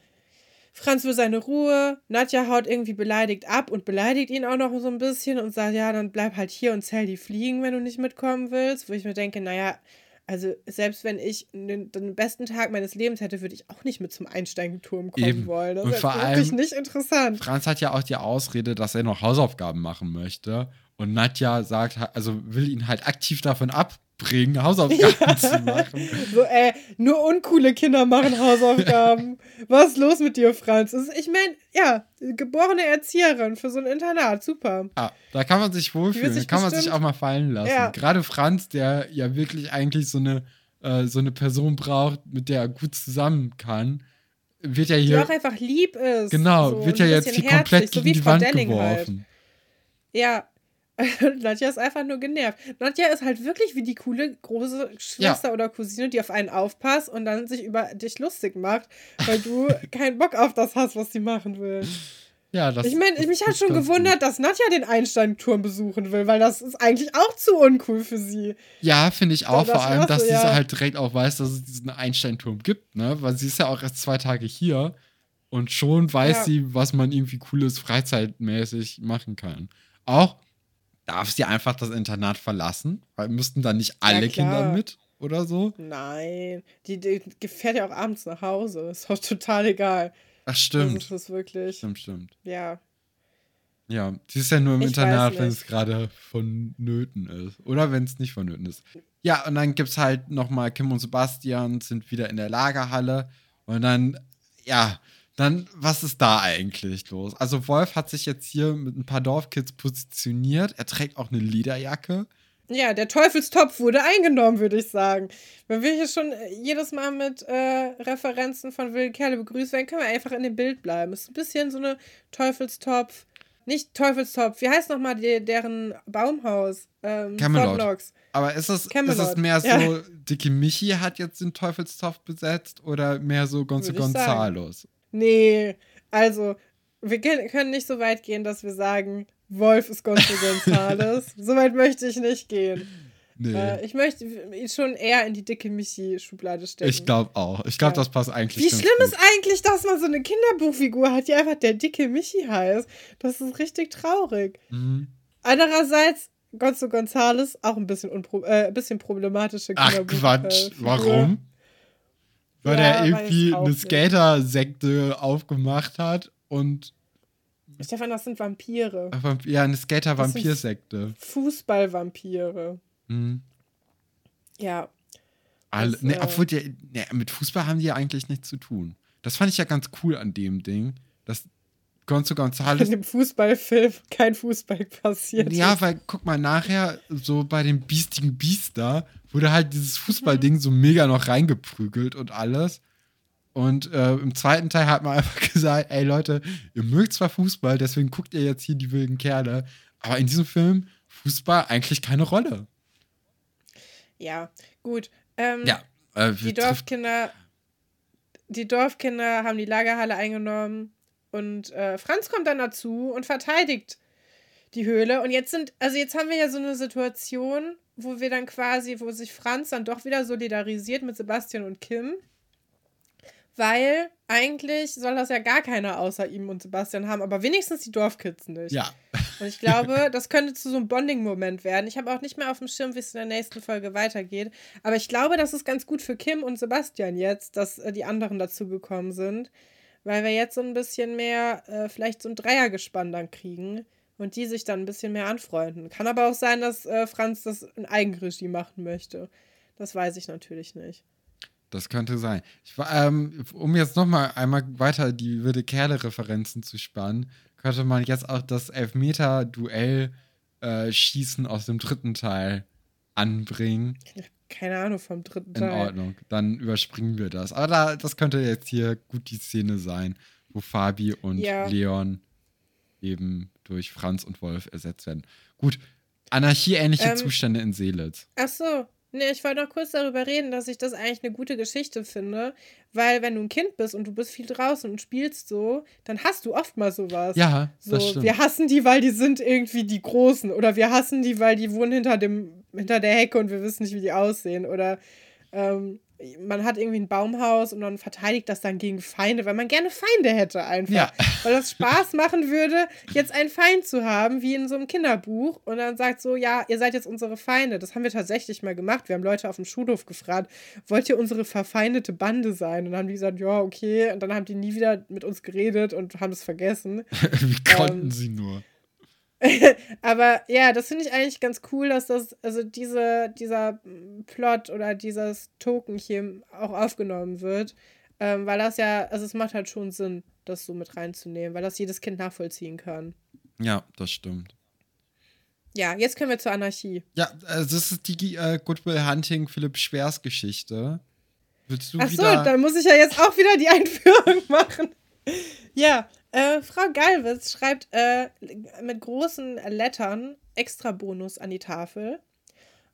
Franz will seine Ruhe. Nadja haut irgendwie beleidigt ab und beleidigt ihn auch noch so ein bisschen und sagt, ja, dann bleib halt hier und zähl die Fliegen, wenn du nicht mitkommen willst. Wo ich mir denke, naja, also selbst wenn ich den, den besten Tag meines Lebens hätte, würde ich auch nicht mit zum Einsteigenturm kommen Eben. wollen. Das Und ist vor wirklich allem- nicht interessant. Franz hat ja auch die Ausrede, dass er noch Hausaufgaben machen möchte. Und Nadja sagt, also will ihn halt aktiv davon abbringen, Hausaufgaben zu machen. So, ey, nur uncoole Kinder machen Hausaufgaben. Was ist los mit dir, Franz? Ich meine, ja, geborene Erzieherin für so ein Internat, super. Ja, da kann man sich Die wohlfühlen, da kann man sich bestimmt- auch mal fallen lassen. Ja. Gerade Franz, der ja wirklich eigentlich so eine, äh, so eine Person braucht, mit der er gut zusammen kann, wird ja Die hier, auch einfach lieb ist. genau, so, wird ja jetzt hier komplett herzlich, so gegen wie die Frau Wand Delling halt. geworfen. Ja. Nadja ist einfach nur genervt. Nadja ist halt wirklich wie die coole große Schwester oder Cousine, die auf einen aufpasst und dann sich über dich lustig macht, weil du keinen Bock auf das hast, was sie machen will. Ja, das Ich meine, mich hat schon gewundert, dass Nadja den Einstein-Turm besuchen will, weil das ist eigentlich auch zu uncool für sie. Ja, finde ich auch, vor allem, dass sie ja. halt direkt auch weiß, dass es diesen Einstein-Turm gibt, ne? Weil sie ist ja auch erst zwei Tage hier und schon weiß Ja. sie, was man irgendwie cooles freizeitmäßig machen kann. Auch darf sie einfach das Internat verlassen, weil müssten dann nicht alle klar. Kinder mit oder so. Nein, die, die fährt ja auch abends nach Hause. Ist doch total egal. Ach, Das stimmt. ist es wirklich. Stimmt, stimmt. Ja. Ja, sie ist ja nur im Ich Internat, wenn es gerade vonnöten ist. Oder wenn es nicht vonnöten ist. Ja, und dann gibt es halt nochmal Kim und Sebastian sind wieder in der Lagerhalle. Und dann, ja, dann, was ist da eigentlich los? Also Wolf hat sich jetzt hier mit ein paar Dorfkids positioniert. Er trägt auch eine Lederjacke. Ja, der Teufelstopf wurde eingenommen, würde ich sagen. Wenn wir hier schon äh, jedes Mal mit äh, Referenzen von wilden Kerle begrüßt werden, können wir einfach in dem Bild bleiben. Es ist ein bisschen so eine Teufelstopf. Nicht Teufelstopf. Wie heißt nochmal deren Baumhaus? Ähm, Camelot. Aber ist es, ist es mehr so, ja. Dickie Michi hat jetzt den Teufelstopf besetzt oder mehr so Gonzo. Gonzalos? Nee, also, wir können nicht so weit gehen, dass wir sagen, Wolf ist Gonzo Gonzales. so weit möchte ich nicht gehen. Nee. Äh, ich möchte ihn schon eher in die dicke Michi-Schublade stecken. ich glaube auch. Ich glaube, Ja. das passt eigentlich Wie schlimm gut. ist eigentlich, dass man so eine Kinderbuchfigur hat, die einfach der dicke Michi heißt? Das ist richtig traurig. Mhm. Andererseits, Gonzo Gonzales, auch ein bisschen, unpro äh, ein bisschen problematische Ach Kinderbuch- Quatsch, äh, Figur. warum? Weil Ja, er irgendwie eine. Skater-Sekte aufgemacht hat und Stefan, das sind Vampire. ja, eine Skater-Vampir-Sekte. Fußballvampire. Mhm. Ja. Alle, Das, nee, äh, obwohl die, nee, mit Fußball haben die ja eigentlich nichts zu tun. Das fand ich ja ganz cool an dem Ding, dass Gonzo In Gonzales. dem Fußballfilm kein Fußball passiert. ja, ist. weil guck mal, nachher so bei dem biestigen Biest da wurde halt dieses Mhm. Fußballding so mega noch reingeprügelt und alles. Und äh, im zweiten Teil hat man einfach gesagt, ey Leute, ihr mögt zwar Fußball, deswegen guckt ihr jetzt hier die wilden Kerle, aber in diesem Film Fußball eigentlich keine Rolle. Ja, gut. Ähm, Ja, äh, Die Dorfkinder, die Dorfkinder haben die Lagerhalle eingenommen und äh, Franz kommt dann dazu und verteidigt die Höhle. Und jetzt sind, also jetzt haben wir ja so eine Situation, wo wir dann quasi, wo sich Franz dann doch wieder solidarisiert mit Sebastian und Kim. Weil eigentlich soll das ja gar keiner außer ihm und Sebastian haben, aber wenigstens die Dorfkids nicht. ja, Und ich glaube, das könnte zu so einem Bonding-Moment werden. Ich habe auch nicht mehr auf dem Schirm, wie es in der nächsten Folge weitergeht. Aber ich glaube, das ist ganz gut für Kim und Sebastian jetzt, dass äh, die anderen dazugekommen sind. Weil wir jetzt so ein bisschen mehr, äh, vielleicht so ein Dreiergespann dann kriegen. Und die sich dann ein bisschen mehr anfreunden. Kann aber auch sein, dass äh, Franz das in Eigenregie machen möchte. Das weiß ich natürlich nicht. das könnte sein. Ich, ähm, um jetzt noch mal einmal weiter die wilde Kerle-Referenzen zu spannen, könnte man jetzt auch das Elfmeter-Duell-Schießen aus dem dritten Teil anbringen. Keine Ahnung vom dritten In Teil. Ordnung. Dann überspringen wir das. Aber da, das könnte jetzt hier gut die Szene sein, wo Fabi und Ja. Leon eben durch Franz und Wolf ersetzt werden. Gut. Anarchieähnliche Ähm, Zustände in Seelitz. Ach so, Nee, ich wollte noch kurz darüber reden, dass ich das eigentlich eine gute Geschichte finde, weil wenn du ein Kind bist und du bist viel draußen und spielst so, dann hast du oft mal sowas. Ja, so, das stimmt. wir hassen die, weil die sind irgendwie die Großen oder wir hassen die, weil die wohnen hinter dem hinter der Hecke und wir wissen nicht, wie die aussehen oder ähm, man hat irgendwie ein Baumhaus und dann verteidigt das dann gegen Feinde, weil man gerne Feinde hätte einfach. Ja. Weil das Spaß machen würde, jetzt einen Feind zu haben, wie in so einem Kinderbuch. Und dann sagt so, ja, ihr seid jetzt unsere Feinde. Das haben wir tatsächlich mal gemacht. Wir haben Leute auf dem Schulhof gefragt, wollt ihr unsere verfeindete Bande sein? Und dann haben die gesagt, ja, okay. Und dann haben die nie wieder mit uns geredet und haben es vergessen. Wie konnten Ähm, sie nur? Aber ja, das finde ich eigentlich ganz cool, dass das, also diese, dieser Plot oder dieses Token hier auch aufgenommen wird. Ähm, weil das ja, also es macht halt schon Sinn, das so mit reinzunehmen, weil das jedes Kind nachvollziehen kann. Ja, das stimmt. Ja, jetzt können wir zur Anarchie. Ja, also das ist die äh, Goodwill Hunting Philipp Schwers Geschichte. Willst du Ach so, dann muss ich ja jetzt auch wieder die Einführung machen. Ja, äh, Frau Galwitz schreibt äh, mit großen Lettern extra Bonus an die Tafel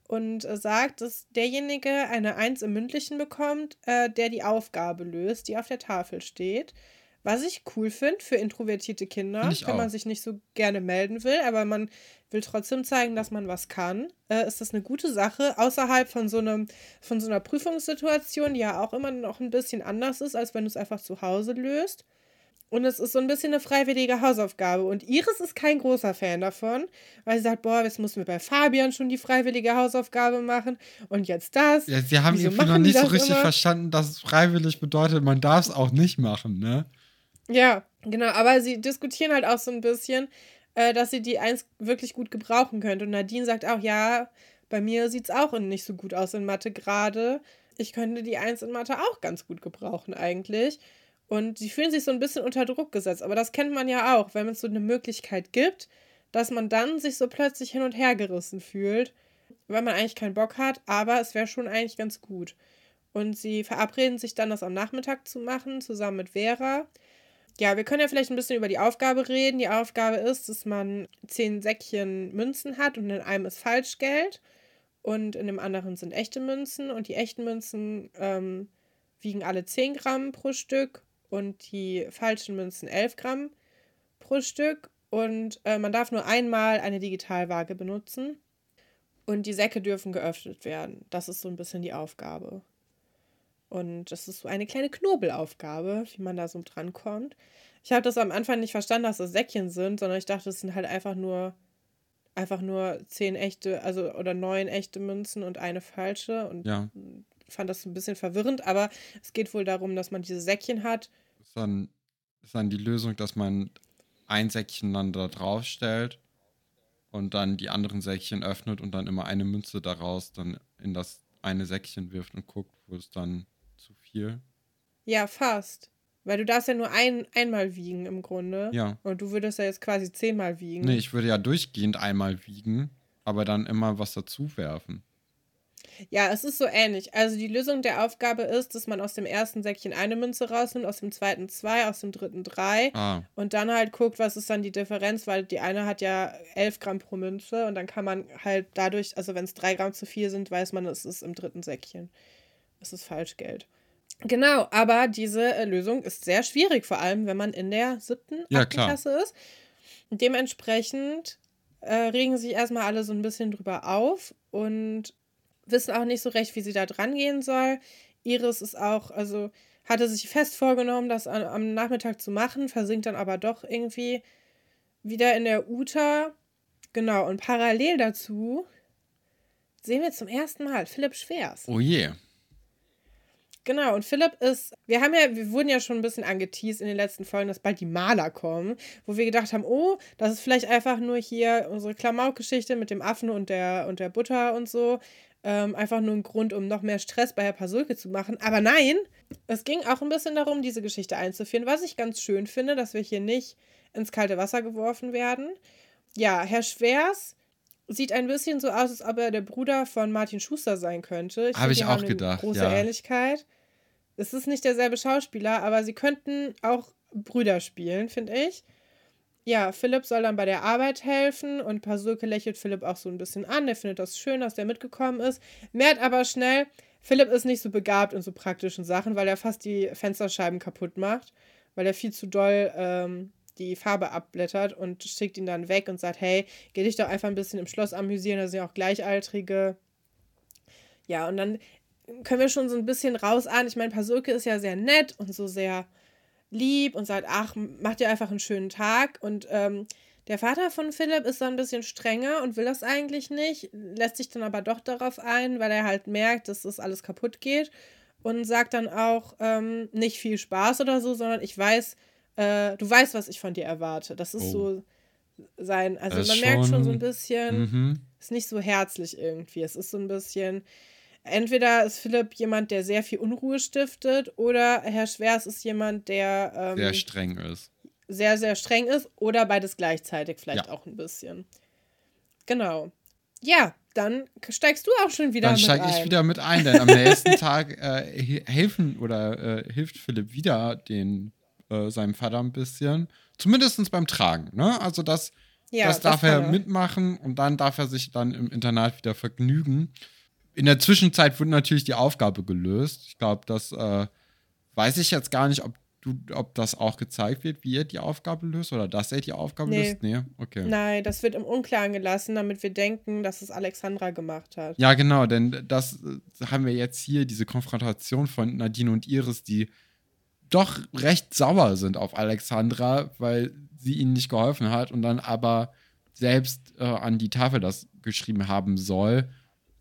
und äh, sagt, dass derjenige eine Eins im Mündlichen bekommt, äh, der die Aufgabe löst, die auf der Tafel steht. Was ich cool finde für introvertierte Kinder, Find wenn man sich nicht so gerne melden will, aber man will trotzdem zeigen, dass man was kann, äh, ist das eine gute Sache, außerhalb von so, einem, von so einer Prüfungssituation, die ja auch immer noch ein bisschen anders ist, als wenn du es einfach zu Hause löst. Und es ist so ein bisschen eine freiwillige Hausaufgabe. Und Iris ist kein großer Fan davon, weil sie sagt, boah, jetzt mussten wir bei Fabian schon die freiwillige Hausaufgabe machen und jetzt das. Ja, sie haben irgendwie noch nicht so richtig immer? verstanden, dass es freiwillig bedeutet, man darf es auch nicht machen, ne? Ja, genau. Aber sie diskutieren halt auch so ein bisschen, äh, dass sie die eins wirklich gut gebrauchen könnte. Und Nadine sagt auch, ja, bei mir sieht es auch nicht so gut aus in Mathe gerade. Ich könnte die Eins in Mathe auch ganz gut gebrauchen eigentlich. Und sie fühlen sich so ein bisschen unter Druck gesetzt. Aber das kennt man ja auch, wenn es so eine Möglichkeit gibt, dass man dann sich so plötzlich hin und her gerissen fühlt, weil man eigentlich keinen Bock hat, aber es wäre schon eigentlich ganz gut. Und sie verabreden sich dann, das am Nachmittag zu machen, zusammen mit Vera. Ja, wir können ja vielleicht ein bisschen über die Aufgabe reden. Die Aufgabe ist, dass man zehn Säckchen Münzen hat und in einem ist Falschgeld und in dem anderen sind echte Münzen. Und die echten Münzen ähm, wiegen alle 10 Gramm pro Stück und die falschen Münzen 11 Gramm pro Stück. Und äh, man darf nur einmal eine Digitalwaage benutzen. Und die Säcke dürfen geöffnet werden. Das ist so ein bisschen die Aufgabe. Und das ist so eine kleine Knobelaufgabe, wie man da so drankommt. Ich habe das am Anfang nicht verstanden, dass das Säckchen sind, sondern ich dachte, es sind halt einfach nur einfach nur zehn echte, also oder neun echte Münzen und eine falsche und Ja. fand das ein bisschen verwirrend, aber es geht wohl darum, dass man diese Säckchen hat. Ist dann, ist dann die Lösung, dass man ein Säckchen dann da drauf stellt und dann die anderen Säckchen öffnet und dann immer eine Münze daraus dann in das eine Säckchen wirft und guckt, wo es dann zu viel. Ja, fast. Weil du darfst ja nur ein, einmal wiegen im Grunde. Ja. Und du würdest ja jetzt quasi zehnmal wiegen. Nee, ich würde ja durchgehend einmal wiegen, aber dann immer was dazu werfen. Ja, es ist so ähnlich. Also die Lösung der Aufgabe ist, dass man aus dem ersten Säckchen eine Münze rausnimmt, aus dem zweiten zwei, aus dem dritten drei Ah, und dann halt guckt, was ist dann die Differenz, weil die eine hat ja 11 Gramm pro Münze und dann kann man halt dadurch, also wenn es drei Gramm zu viel sind, weiß man, es ist im dritten Säckchen. Es ist Falschgeld. Genau, aber diese äh, Lösung ist sehr schwierig, vor allem wenn man in der siebten Ja. Klasse ist. Dementsprechend äh, regen sich erstmal alle so ein bisschen drüber auf und wissen auch nicht so recht, wie sie da dran gehen soll. Iris ist auch, also hatte sich fest vorgenommen, das an, am Nachmittag zu machen, versinkt dann aber doch irgendwie wieder in der Uta. Genau, und parallel dazu sehen wir zum ersten Mal Philipp Schwers. oh je. Genau, und Philipp ist, wir haben ja, wir wurden ja schon ein bisschen angeteased in den letzten Folgen, dass bald die Maler kommen, wo wir gedacht haben, oh, das ist vielleicht einfach nur hier unsere Klamauk-Geschichte mit dem Affen und der, und der Butter und so. Ähm, einfach nur ein Grund, um noch mehr Stress bei Herr Pasulke zu machen. Aber nein, es ging auch ein bisschen darum, diese Geschichte einzuführen, was ich ganz schön finde, dass wir hier nicht ins kalte Wasser geworfen werden. Ja, Herr Schwers sieht ein bisschen so aus, als ob er der Bruder von Martin Schuster sein könnte. Hab finde, ich auch gedacht, Große ja. Ähnlichkeit. Es ist nicht derselbe Schauspieler, aber sie könnten auch Brüder spielen, finde ich. Ja, Philipp soll dann bei der Arbeit helfen und Pasulke lächelt Philipp auch so ein bisschen an. Der findet das schön, dass der mitgekommen ist. Merkt aber schnell, Philipp ist nicht so begabt in so praktischen Sachen, weil er fast die Fensterscheiben kaputt macht, weil er viel zu doll ähm, die Farbe abblättert und schickt ihn dann weg und sagt, hey, geh dich doch einfach ein bisschen im Schloss amüsieren, da sind ja auch Gleichaltrige. Ja, und dann können wir schon so ein bisschen rausahnen. Ich meine, Pasulke ist ja sehr nett und so sehr lieb und sagt, ach, mach dir einfach einen schönen Tag. Und ähm, der Vater von Philipp ist dann ein bisschen strenger und will das eigentlich nicht, lässt sich dann aber doch darauf ein, weil er halt merkt, dass das alles kaputt geht und sagt dann auch ähm, nicht viel Spaß oder so, sondern ich weiß, äh, du weißt, was ich von dir erwarte. Das ist oh. so sein, also man merkt schon so ein bisschen, mhm. ist nicht so herzlich irgendwie. Es ist so ein bisschen, entweder ist Philipp jemand, der sehr viel Unruhe stiftet, oder Herr Schwers ist jemand, der ähm, sehr streng ist. Sehr, sehr streng ist, oder beides gleichzeitig vielleicht ja. auch ein bisschen. Genau. Ja, dann steigst du auch schon wieder dann mit ein. Dann steige ich wieder mit ein, denn am nächsten Tag äh, helfen oder äh, hilft Philipp wieder den, äh, seinem Vater ein bisschen. Zumindest beim Tragen. Ne? Also das, ja, das darf das er mitmachen und dann darf er sich dann im Internat wieder vergnügen in der Zwischenzeit wurde natürlich die Aufgabe gelöst. Ich glaube, das äh, weiß ich jetzt gar nicht, ob du, ob das auch gezeigt wird, wie er die Aufgabe löst oder dass er die Aufgabe nee. löst. Nee, okay. Nein, das wird im Unklaren gelassen, damit wir denken, dass es Alexandra gemacht hat. Ja, genau, denn das äh, haben wir jetzt hier, diese Konfrontation von Nadine und Iris, die doch recht sauer sind auf Alexandra, weil sie ihnen nicht geholfen hat und dann aber selbst äh, an die Tafel das geschrieben haben soll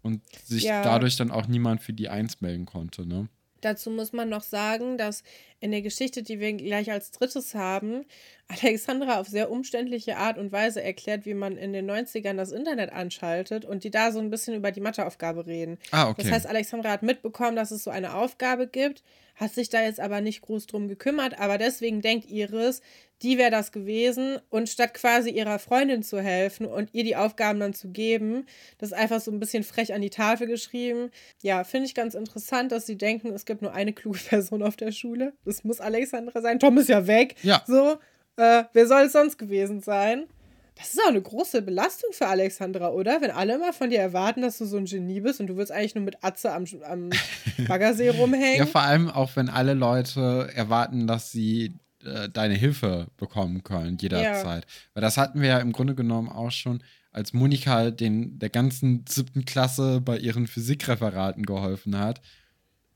und sich ja. dadurch dann auch niemand für die Eins melden konnte, ne? Dazu muss man noch sagen, dass in der Geschichte, die wir gleich als drittes haben, Alexandra auf sehr umständliche Art und Weise erklärt, wie man in den 90ern das Internet anschaltet und die da so ein bisschen über die Matheaufgabe reden. Ah, okay. Das heißt, Alexandra hat mitbekommen, dass es so eine Aufgabe gibt, hat sich da jetzt aber nicht groß drum gekümmert, aber deswegen denkt Iris, die wäre das gewesen. Und statt quasi ihrer Freundin zu helfen und ihr die Aufgaben dann zu geben, das ist einfach so ein bisschen frech an die Tafel geschrieben. Ja, finde ich ganz interessant, dass sie denken, es gibt nur eine kluge Person auf der Schule. Das muss Alexandra sein. Tom ist ja weg. Ja. So, äh, wer soll es sonst gewesen sein? Das ist auch eine große Belastung für Alexandra, oder? Wenn alle immer von dir erwarten, dass du so ein Genie bist und du willst eigentlich nur mit Atze am, am Baggersee rumhängen. Ja, vor allem auch, wenn alle Leute erwarten, dass sie äh, deine Hilfe bekommen können, jederzeit. Ja. Weil das hatten wir ja im Grunde genommen auch schon, als Monika den, der ganzen siebten Klasse bei ihren Physikreferaten geholfen hat.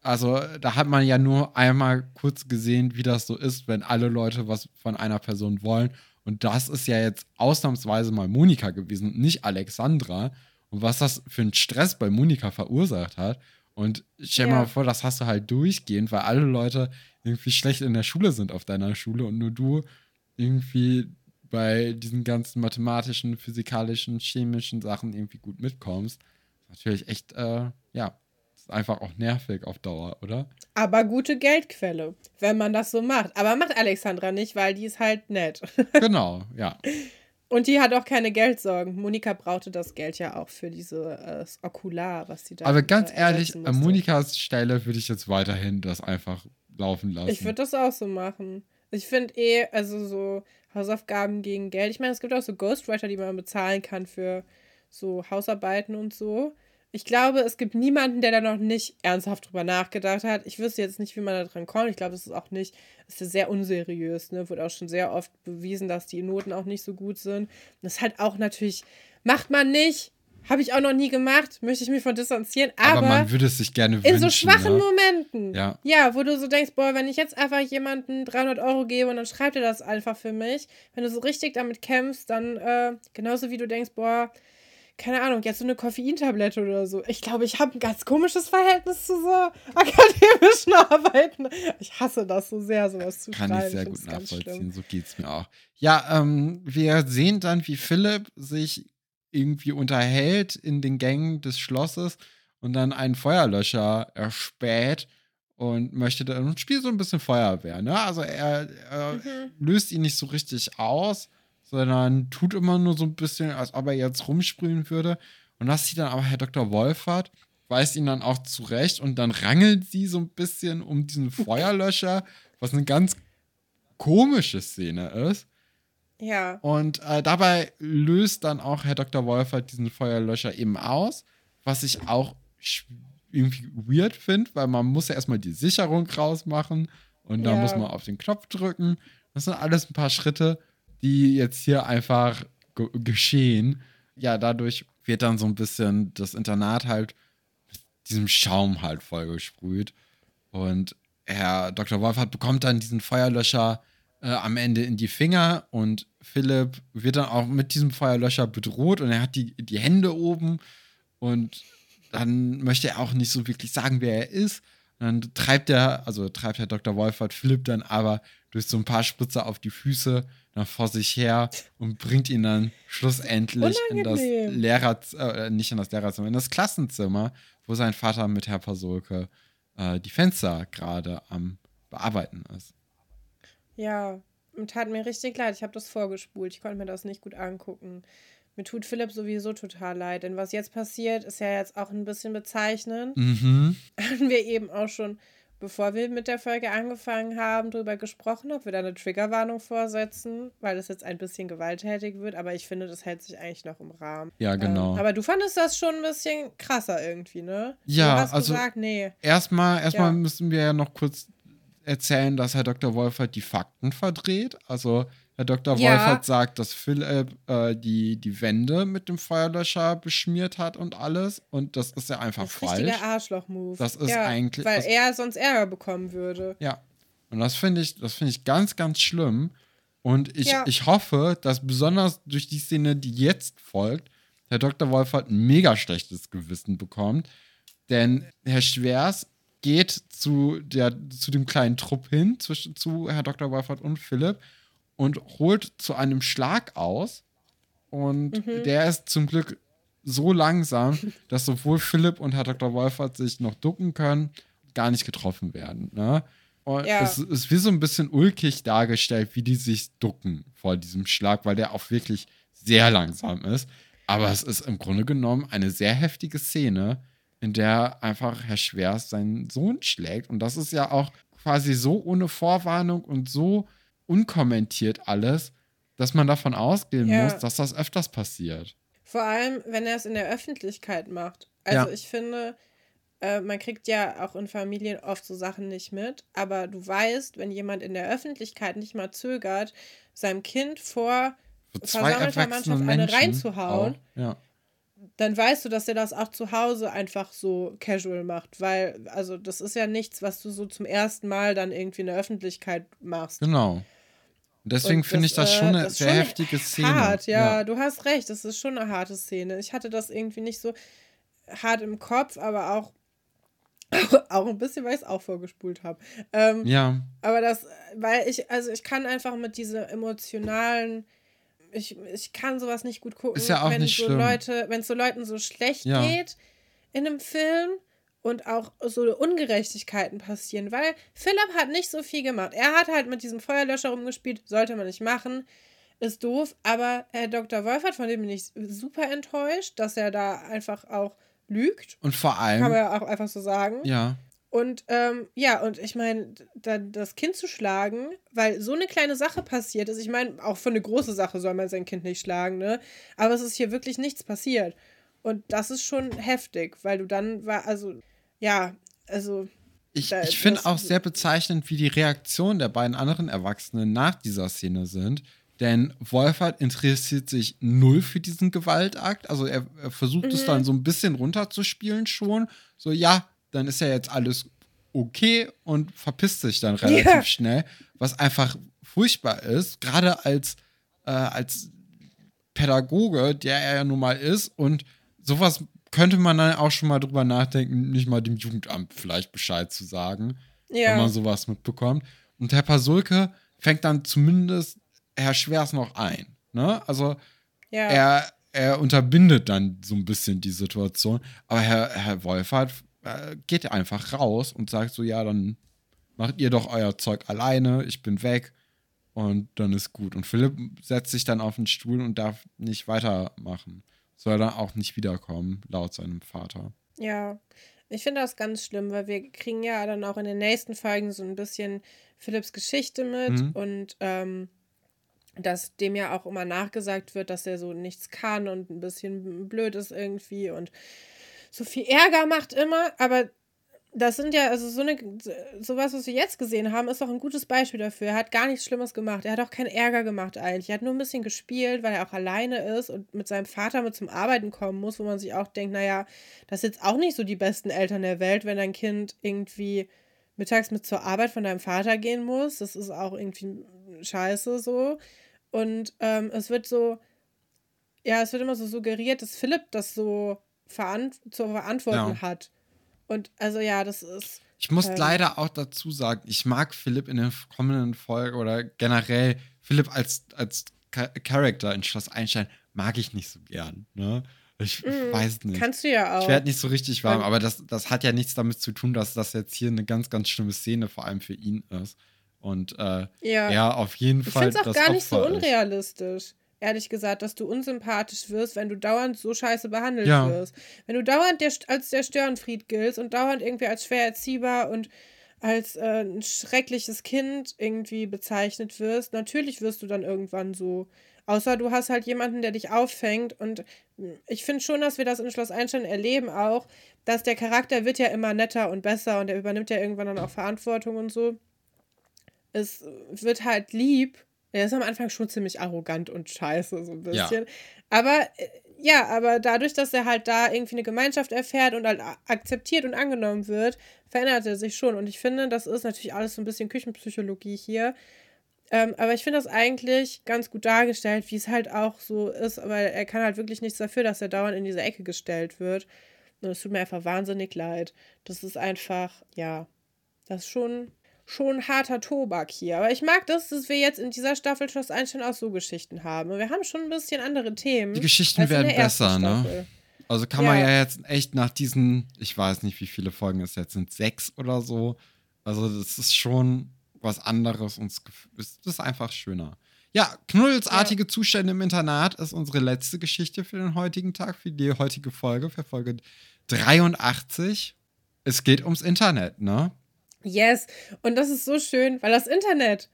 Also da hat man ja nur einmal kurz gesehen, wie das so ist, wenn alle Leute was von einer Person wollen. Und das ist ja jetzt ausnahmsweise mal Monika gewesen, nicht Alexandra. Und was das für einen Stress bei Monika verursacht hat. Und stell ja. mal vor, das hast du halt durchgehend, weil alle Leute irgendwie schlecht in der Schule sind auf deiner Schule und nur du irgendwie bei diesen ganzen mathematischen, physikalischen, chemischen Sachen irgendwie gut mitkommst. Natürlich echt, äh, ja, ist einfach auch nervig auf Dauer, oder? Aber gute Geldquelle, wenn man das so macht. Aber macht Alexandra nicht, weil die ist halt nett. genau, ja. Und die hat auch keine Geldsorgen. Monika brauchte das Geld ja auch für diese äh, Okular, was sie da. Aber ganz ehrlich, an Monikas Stelle würde ich jetzt weiterhin das einfach laufen lassen. Ich würde das auch so machen. Ich finde eh, also so Hausaufgaben gegen Geld. Ich meine, es gibt auch so Ghostwriter, die man bezahlen kann für so Hausarbeiten und so. Ich glaube, es gibt niemanden, der da noch nicht ernsthaft drüber nachgedacht hat. Ich wüsste jetzt nicht, wie man da dran kommt. Ich glaube, das ist auch nicht, das ist sehr unseriös, ne? Wurde auch schon sehr oft bewiesen, dass die Noten auch nicht so gut sind. das ist halt auch natürlich, macht man nicht. Habe ich auch noch nie gemacht, möchte ich mich von distanzieren. Aber, aber man würde es sich gerne wünschen. In so schwachen ne? Momenten. Ja. Ja, wo du so denkst, boah, wenn ich jetzt einfach jemanden 300 Euro gebe und dann schreibt er das einfach für mich. Wenn du so richtig damit kämpfst, dann äh, genauso wie du denkst, boah, keine Ahnung, jetzt so eine Koffeintablette oder so. Ich glaube, ich habe ein ganz komisches Verhältnis zu so akademischen Arbeiten. Ich hasse das so sehr, sowas zu Kann schreiben. ich sehr gut nachvollziehen, so geht es mir auch. Ja, ähm, wir sehen dann, wie Philipp sich irgendwie unterhält in den Gängen des Schlosses und dann einen Feuerlöscher erspäht und möchte dann und spielt so ein bisschen Feuerwehr. Ne? Also er, er mhm. löst ihn nicht so richtig aus, sondern tut immer nur so ein bisschen, als ob er jetzt rumsprühen würde. Und das sieht dann aber Herr Dr. Wolfert, weist ihn dann auch zurecht und dann rangelt sie so ein bisschen um diesen Feuerlöscher, was eine ganz komische Szene ist. Ja. Und äh, dabei löst dann auch Herr Dr. Wolfert diesen Feuerlöscher eben aus, was ich auch irgendwie weird finde, weil man muss ja erstmal die Sicherung rausmachen und dann Ja. muss man auf den Knopf drücken. Das sind alles ein paar Schritte, die jetzt hier einfach ge geschehen. Ja, dadurch wird dann so ein bisschen das Internat halt mit diesem Schaum halt vollgesprüht. Und Herr Dr. Wolfert bekommt dann diesen Feuerlöscher äh, am Ende in die Finger und Philipp wird dann auch mit diesem Feuerlöscher bedroht und er hat die, die Hände oben und dann möchte er auch nicht so wirklich sagen, wer er ist. Dann treibt er, also treibt Herr Dr. Wolfert Philipp dann aber durch so ein paar Spritzer auf die Füße dann vor sich her und bringt ihn dann schlussendlich in das Unangenehm. Lehrer, äh, nicht in das Lehrerzimmer, in das Klassenzimmer, wo sein Vater mit Herr Pasolke äh, die Fenster gerade am Bearbeiten ist. Ja, und tat mir richtig leid. Ich habe das vorgespult. Ich konnte mir das nicht gut angucken. Mir tut Philipp sowieso total leid, denn was jetzt passiert, ist ja jetzt auch ein bisschen bezeichnend. Mhm. Hatten wir eben auch schon, bevor wir mit der Folge angefangen haben, darüber gesprochen, ob wir da eine Triggerwarnung vorsetzen, weil das jetzt ein bisschen gewalttätig wird. Aber ich finde, das hält sich eigentlich noch im Rahmen. Ja, genau. Ähm, aber du fandest das schon ein bisschen krasser irgendwie, ne? Ja, du hast also- gesagt, nee. Erstmal, erstmal Ja. müssen wir ja noch kurz erzählen, dass Herr Dr. Wolfert die Fakten verdreht. Also Herr Dr. Ja. Wolfert sagt, dass Philipp äh, die, die Wände mit dem Feuerlöscher beschmiert hat und alles. Und das ist ja einfach Das ist falsch. richtiger Arschloch-Move. Das ist ja, eigentlich- Weil das- er sonst Ärger bekommen würde. Ja. Und das finde ich, das finde ich ganz, ganz schlimm. Und ich, Ja. ich hoffe, dass besonders durch die Szene, die jetzt folgt, Herr Dr. Wolfert ein mega schlechtes Gewissen bekommt. Denn Herr Schwers geht zu, der, zu dem kleinen Trupp hin, zwischen, zu Herr Dr. Wolfert und Philipp und holt zu einem Schlag aus. Und Mhm. der ist zum Glück so langsam, dass sowohl Philipp und Herr Dr. Wolfert sich noch ducken können, gar nicht getroffen werden. Ne? Und Ja. es ist wie so ein bisschen ulkig dargestellt, wie die sich ducken vor diesem Schlag, weil der auch wirklich sehr langsam ist. Aber es ist im Grunde genommen eine sehr heftige Szene, in der einfach Herr Schwers seinen Sohn schlägt. Und das ist ja auch quasi so ohne Vorwarnung und so unkommentiert alles, dass man davon ausgehen Ja. muss, dass das öfters passiert. Vor allem, wenn er es in der Öffentlichkeit macht. Also Ja. ich finde, äh, man kriegt ja auch in Familien oft so Sachen nicht mit, aber du weißt, wenn jemand in der Öffentlichkeit nicht mal zögert, seinem Kind vor So versammelter Mannschaft eine Menschen reinzuhauen, auch, Ja. dann weißt du, dass er das auch zu Hause einfach so casual macht, weil, also das ist ja nichts, was du so zum ersten Mal dann irgendwie in der Öffentlichkeit machst. Genau. Deswegen finde ich das äh, schon eine das sehr schon heftige Szene. Hart, ja, du hast recht, das ist schon eine harte Szene. Ich hatte das irgendwie nicht so hart im Kopf, aber auch, auch ein bisschen, weil ich es auch vorgespult habe. Ähm, Ja, Aber das, weil ich, also ich kann einfach mit dieser emotionalen, ich, ich kann sowas nicht gut gucken, Ist ja auch wenn nicht so schlimm. Leute, wenn es so Leuten so schlecht Ja. geht in einem Film und auch so Ungerechtigkeiten passieren, weil Philipp hat nicht so viel gemacht. Er hat halt mit diesem Feuerlöscher rumgespielt, sollte man nicht machen. Ist doof, aber Herr Dr. Wolfert, von dem bin ich super enttäuscht, dass er da einfach auch lügt. und vor Kann man allem, ja auch einfach so sagen. ja, Und ähm, ja, und ich meine, dann das Kind zu schlagen, weil so eine kleine Sache passiert ist. Ich meine, auch für eine große Sache soll man sein Kind nicht schlagen, ne? Aber es ist hier wirklich nichts passiert. Und das ist schon heftig, weil du dann war, also, ja, also, ich, da- ich finde auch sehr bezeichnend, wie die Reaktionen der beiden anderen Erwachsenen nach dieser Szene sind. Denn Wolfert interessiert sich null für diesen Gewaltakt. Also er, er versucht es Mhm. dann so ein bisschen runterzuspielen schon. So, ja, dann ist ja jetzt alles okay und verpisst sich dann relativ Ja. schnell. Was einfach furchtbar ist, gerade als, äh, als Pädagoge, der er ja nun mal ist. Und sowas könnte man dann auch schon mal drüber nachdenken, nicht mal dem Jugendamt vielleicht Bescheid zu sagen, wenn ja. man sowas mitbekommt. Und Herr Pasulke fängt dann zumindest Herr Schwers noch ein. Ne? Also ja. er, er unterbindet dann so ein bisschen die Situation. Aber Herr, Herr Wolfert äh, geht einfach raus und sagt so, ja, dann macht ihr doch euer Zeug alleine, ich bin weg und dann ist gut. Und Philipp setzt sich dann auf den Stuhl und darf nicht weitermachen. Soll dann auch nicht wiederkommen, laut seinem Vater. Ja, ich finde das ganz schlimm, weil wir kriegen ja dann auch in den nächsten Folgen so ein bisschen Philipps Geschichte mit Mhm. und ähm, dass dem ja auch immer nachgesagt wird, dass er so nichts kann und ein bisschen blöd ist irgendwie und so viel Ärger macht immer, aber das sind ja, also so eine, sowas, was wir jetzt gesehen haben, ist doch ein gutes Beispiel dafür. Er hat gar nichts Schlimmes gemacht. Er hat auch keinen Ärger gemacht eigentlich. Er hat nur ein bisschen gespielt, weil er auch alleine ist und mit seinem Vater mit zum Arbeiten kommen muss, wo man sich auch denkt, naja, das sind jetzt auch nicht so die besten Eltern der Welt, wenn dein Kind irgendwie mittags mit zur Arbeit von deinem Vater gehen muss. Das ist auch irgendwie scheiße so. Und ähm, es wird so, ja, es wird immer so suggeriert, dass Philipp das so verant zu verantworten ja. hat. Und also ja, das ist. Ich muss ähm, leider auch dazu sagen, ich mag Philipp in der kommenden Folge oder generell Philipp als, als Charakter in Schloss Einstein mag ich nicht so gern. Ne? Ich, mm, weiß nicht. Kannst du ja auch. Ich werde nicht so richtig warm, aber das, das hat ja nichts damit zu tun, dass das jetzt hier eine ganz, ganz schlimme Szene vor allem für ihn ist. Und äh, ja. er auf jeden Fall. Ich finde es auch gar nicht so unrealistisch. Ist ehrlich gesagt, dass du unsympathisch wirst, wenn du dauernd so scheiße behandelt ja. wirst. Wenn du dauernd der, als der Störenfried giltst und dauernd irgendwie als schwer erziehbar und als äh, ein schreckliches Kind irgendwie bezeichnet wirst, natürlich wirst du dann irgendwann so. Außer du hast halt jemanden, der dich auffängt. Und ich finde schon, dass wir das in Schloss Einstein erleben auch, dass der Charakter wird ja immer netter und besser und er übernimmt ja irgendwann dann auch Verantwortung und so. Es wird halt lieb er ist am Anfang schon ziemlich arrogant und scheiße, so ein bisschen. Ja. Aber äh, ja, aber dadurch, dass er halt da irgendwie eine Gemeinschaft erfährt und halt akzeptiert und angenommen wird, verändert er sich schon. Und ich finde, das ist natürlich alles so ein bisschen Küchenpsychologie hier. Ähm, aber ich finde das eigentlich ganz gut dargestellt, wie es halt auch so ist, weil er kann halt wirklich nichts dafür, dass er dauernd in diese Ecke gestellt wird. Und es tut mir einfach wahnsinnig leid. Das ist einfach, ja, das ist schon schon harter Tobak hier. Aber ich mag das, dass wir jetzt in dieser Staffel Schloss Einstein auch so Geschichten haben. Wir haben schon ein bisschen andere Themen. Die Geschichten werden besser, ne? Also kann ja. man ja jetzt echt nach diesen, ich weiß nicht, wie viele Folgen es jetzt sind, sechs oder so. Also das ist schon was anderes und es ist einfach schöner. Ja, knuddelsartige ja. Zustände im Internat ist unsere letzte Geschichte für den heutigen Tag, für die heutige Folge, für Folge 83. Es geht ums Internet, ne? Yes. Und das ist so schön, weil das Internet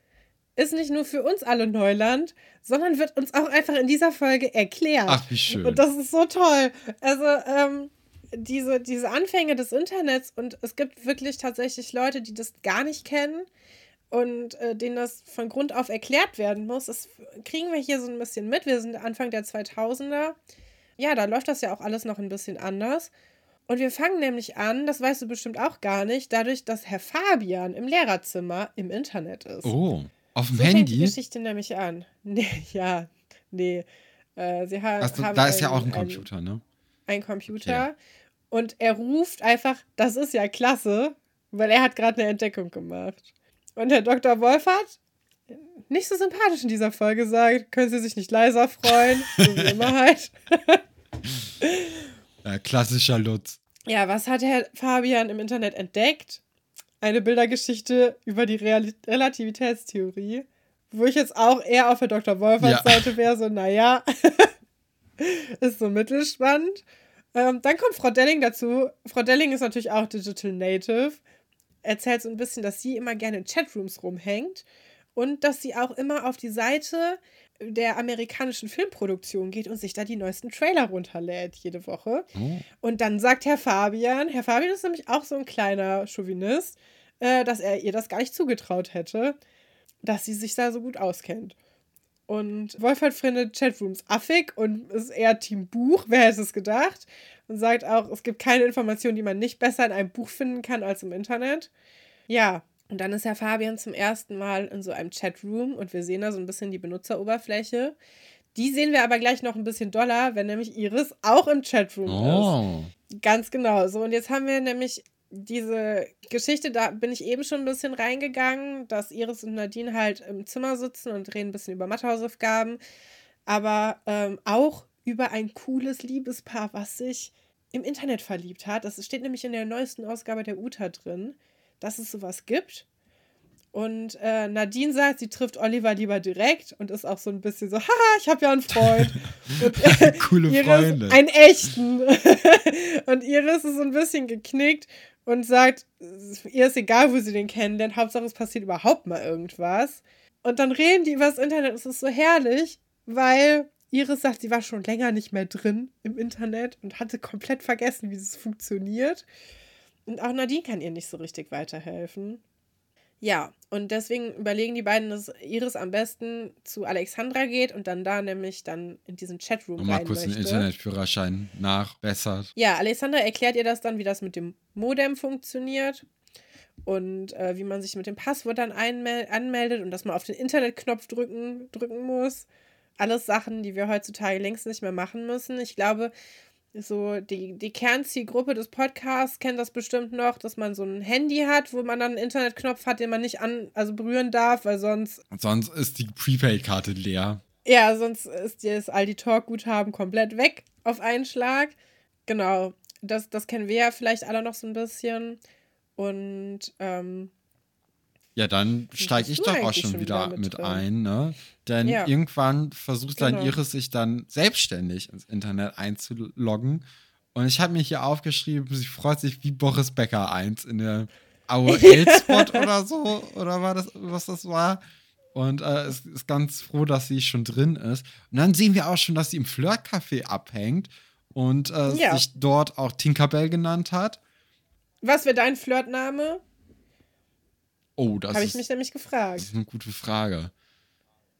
ist nicht nur für uns alle Neuland, sondern wird uns auch einfach in dieser Folge erklärt. Ach, wie schön. Und das ist so toll. Also, ähm, diese, diese Anfänge des Internets und es gibt wirklich tatsächlich Leute, die das gar nicht kennen und äh, denen das von Grund auf erklärt werden muss. Das kriegen wir hier so ein bisschen mit. Wir sind Anfang der 2000er. Ja, da läuft das ja auch alles noch ein bisschen anders. Und wir fangen nämlich an, das weißt du bestimmt auch gar nicht, dadurch, dass Herr Fabian im Lehrerzimmer im Internet ist. Oh, auf dem so Handy? Fängt die Geschichte nämlich an. Nee, ja, nee. Äh, sie ha also, haben da ist ja auch ein Computer, ein, ne? Ein Computer. Okay. Und er ruft einfach, das ist ja klasse, weil er hat gerade eine Entdeckung gemacht. Und Herr Dr. Wolfert, nicht so sympathisch in dieser Folge, sagt, können Sie sich nicht leiser freuen, so wie immer halt. ja, klassischer Lutz. Ja, was hat Herr Fabian im Internet entdeckt? Eine Bildergeschichte über die Real Relativitätstheorie, wo ich jetzt auch eher auf der Dr. Wolfers ja. Seite wäre, so, naja, ist so mittelspannend. Ähm, dann kommt Frau Delling dazu. Frau Delling ist natürlich auch Digital Native. Erzählt so ein bisschen, dass sie immer gerne in Chatrooms rumhängt und dass sie auch immer auf die Seite der amerikanischen Filmproduktion geht und sich da die neuesten Trailer runterlädt jede Woche. Oh. Und dann sagt Herr Fabian, Herr Fabian ist nämlich auch so ein kleiner Chauvinist, äh, dass er ihr das gar nicht zugetraut hätte, dass sie sich da so gut auskennt. Und Wolfert findet Chatrooms affig und ist eher Team Buch, wer hätte es gedacht? Und sagt auch, es gibt keine Informationen, die man nicht besser in einem Buch finden kann als im Internet. Ja, und dann ist Herr Fabian zum ersten Mal in so einem Chatroom und wir sehen da so ein bisschen die Benutzeroberfläche. Die sehen wir aber gleich noch ein bisschen doller, wenn nämlich Iris auch im Chatroom oh. ist. Ganz genau. So, und jetzt haben wir nämlich diese Geschichte, da bin ich eben schon ein bisschen reingegangen, dass Iris und Nadine halt im Zimmer sitzen und reden ein bisschen über Mathehausaufgaben, aber ähm, auch über ein cooles Liebespaar, was sich im Internet verliebt hat. Das steht nämlich in der neuesten Ausgabe der UTA drin dass es sowas gibt. Und äh, Nadine sagt, sie trifft Oliver lieber direkt und ist auch so ein bisschen so, haha, ich habe ja einen Freund. Und, äh, Coole Iris, Freunde. Einen echten. und Iris ist so ein bisschen geknickt und sagt, ihr ist egal, wo sie den kennenlernt, Hauptsache es passiert überhaupt mal irgendwas. Und dann reden die übers Internet. Es ist so herrlich, weil Iris sagt, sie war schon länger nicht mehr drin im Internet und hatte komplett vergessen, wie es funktioniert. Und auch Nadine kann ihr nicht so richtig weiterhelfen. Ja, und deswegen überlegen die beiden, dass Iris am besten zu Alexandra geht und dann da nämlich dann in diesen Chatroom Und mal rein kurz den. Internetführerschein nachbessert. Ja, Alexandra erklärt ihr das dann, wie das mit dem Modem funktioniert und äh, wie man sich mit dem Passwort dann anmeldet und dass man auf den Internetknopf drücken, drücken muss. Alles Sachen, die wir heutzutage längst nicht mehr machen müssen. Ich glaube, so die, die Kernzielgruppe des Podcasts kennt das bestimmt noch, dass man so ein Handy hat, wo man dann einen Internetknopf hat, den man nicht an, also berühren darf, weil sonst sonst ist die Prepaid-Karte leer. ja, sonst ist das Aldi Talk Guthaben komplett weg auf einen Schlag. Genau, das, das kennen wir ja vielleicht alle noch so ein bisschen. Und ähm, Ja, dann steige ich doch auch schon wieder wieder mit drin? ein, ne? Denn Ja. irgendwann versucht dann Genau. Iris sich dann selbstständig ins Internet einzuloggen. Und ich habe mir hier aufgeschrieben, sie freut sich wie Boris Becker 1 in der AOL-Spot oder so, oder war das, was das war? Und äh, ist, ist ganz froh, dass sie schon drin ist. Und dann sehen wir auch schon, dass sie im Flirtcafé abhängt und äh, Ja. sich dort auch Tinkerbell genannt hat. was wäre dein Flirtname? Oh, das Habe ich mich nämlich das gefragt. ist eine gute Frage.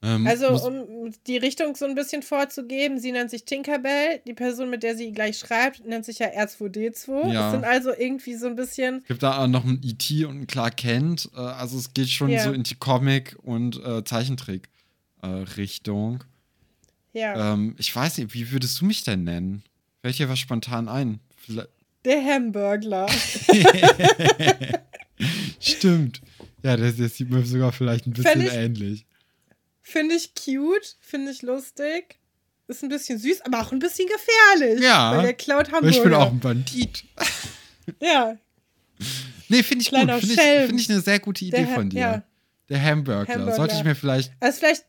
Ähm, Also, um die Richtung so ein bisschen vorzugeben, sie nennt sich Tinkerbell. Die Person, mit der sie gleich schreibt, nennt sich ja R2D2. Ja. Das sind also irgendwie so ein bisschen. Es gibt da auch noch einen E.T. und einen Clark Kent. Äh, also es geht schon Ja. so in die Comic- und äh, Zeichentrick-Richtung. Ja, ähm, ich weiß nicht, wie würdest du mich denn nennen? Fällt dir was spontan ein? Vielleicht- der Hamburgler. Stimmt. Ja, das, das sieht mir sogar vielleicht ein bisschen ich- ähnlich. Finde ich cute, finde ich lustig. Ist ein bisschen süß, aber auch ein bisschen gefährlich. Ja. Weil der klaut Hamburger. ich bin auch ein Bandit. Ja, Nee, finde ich gut. Kleiner Finde ich, find ich eine sehr gute Idee Der von dir. ja. Der Hamburgler. Hamburgler. Sollte ich mir vielleicht also vielleicht,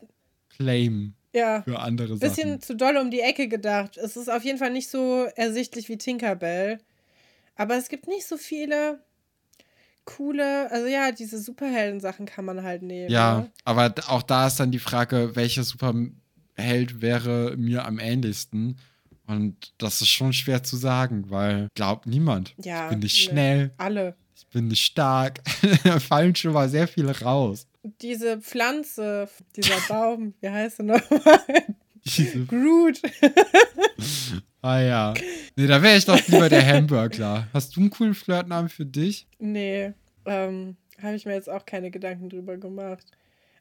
claimen ja, für andere ein bisschen Sachen. zu doll um die Ecke gedacht. Es ist auf jeden Fall nicht so ersichtlich wie Tinkerbell. Aber es gibt nicht so viele coole, also ja, diese Superhelden-Sachen kann man halt nehmen. Ja, Ne? aber auch da ist dann die Frage, welcher Superheld wäre mir am ähnlichsten? Und das ist schon schwer zu sagen, weil glaubt niemand. Ja, ich bin nicht ne. schnell, Alle. ich bin nicht stark. da fallen schon mal sehr viele raus. Diese Pflanze, dieser Baum, wie heißt er nochmal? Groot. ah ja. Nee, da wäre ich doch lieber der Hamburgler. Hast du einen coolen Flirtnamen für dich? Nee, ähm, habe ich mir jetzt auch keine Gedanken drüber gemacht.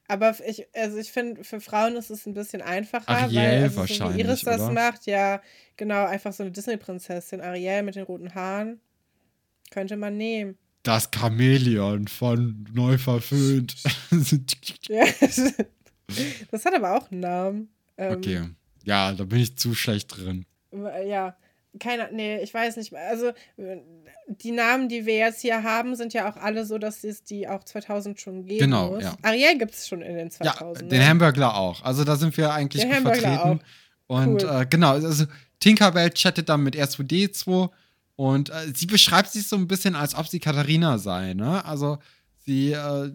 Aber ich, also ich finde, für Frauen ist es ein bisschen einfacher, Ariel weil also so wahrscheinlich, wie Iris das oder? macht, ja, genau, einfach so eine Disney-Prinzessin, Ariel mit den roten Haaren, könnte man nehmen. Das Chamäleon von Neu verföhnt. Ja, das hat aber auch einen Namen. Ähm, okay. Ja, da bin ich zu schlecht drin. Äh, Ja, keine, nee, ich weiß nicht mehr. Also, die Namen, die wir jetzt hier haben, sind ja auch alle so, dass es die auch 2000 schon geben Genau, muss. ja. Ariel gibt es schon in den Ja, 2000. den ne? Hamburgler auch. Also da sind wir eigentlich gut Hamburgler vertreten. Und Cool. äh, genau, also Tinkerbell chattet dann mit R2D2 und äh, sie beschreibt sich so ein bisschen, als ob sie Katharina sei, ne? Also sie äh,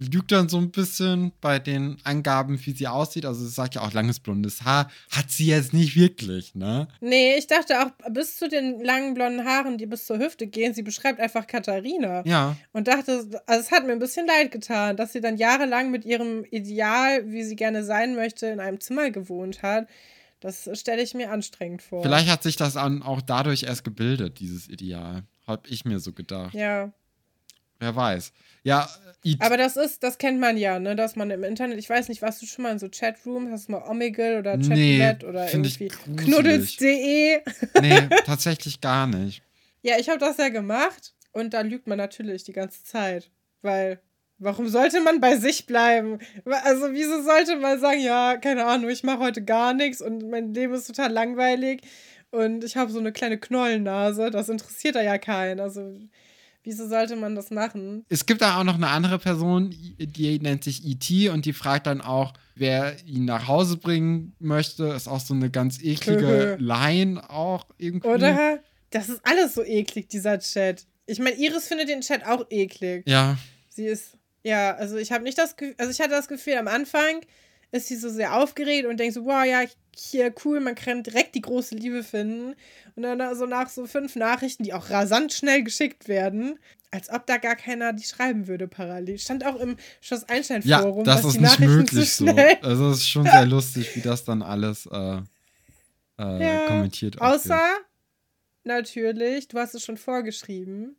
lügt dann so ein bisschen bei den Angaben, wie sie aussieht. Also sie sagt ja auch langes blondes Haar. Hat sie jetzt nicht wirklich, ne? Nee, ich dachte auch bis zu den langen blonden Haaren, die bis zur Hüfte gehen, sie beschreibt einfach Katharina. Ja. Und dachte, also es hat mir ein bisschen leid getan, dass sie dann jahrelang mit ihrem Ideal, wie sie gerne sein möchte, in einem Zimmer gewohnt hat. Das stelle ich mir anstrengend vor. Vielleicht hat sich das dann auch dadurch erst gebildet, dieses Ideal. Hab ich mir so gedacht. Ja. Wer weiß. Ja, äh, it- Aber das ist, das kennt man ja, ne, dass man im Internet, ich weiß nicht, warst du schon mal in so Chatrooms, hast du mal Omegle oder Nee, Chatroulette oder irgendwie knuddels.de? nee, tatsächlich gar nicht. Ja, ich habe das ja gemacht und da lügt man natürlich die ganze Zeit, weil warum sollte man bei sich bleiben? Also wieso sollte man sagen, ja, keine Ahnung, ich mache heute gar nichts und mein Leben ist total langweilig und ich habe so eine kleine Knollennase, das interessiert da ja keinen. Also wieso sollte man das machen? Es gibt da auch noch eine andere Person, die nennt sich E.T. und die fragt dann auch, wer ihn nach Hause bringen möchte. Ist auch so eine ganz eklige Line auch irgendwie. Oder? Das ist alles so eklig, dieser Chat. Ich meine, Iris findet den Chat auch eklig. Ja, Sie ist, Ja, also ich habe nicht das Gefühl, also ich hatte das Gefühl, am Anfang ist sie so sehr aufgeregt und denkt so, wow, ja, hier cool, man kann direkt die große Liebe finden. Und dann so nach so fünf Nachrichten, die auch rasant schnell geschickt werden, als ob da gar keiner die schreiben würde parallel. Stand auch im Schloss Einstein Forum. Ja, das ist nicht möglich so. Also es ist schon sehr lustig, wie das dann alles äh, äh, ja, kommentiert. Außer natürlich, du hast es schon vorgeschrieben.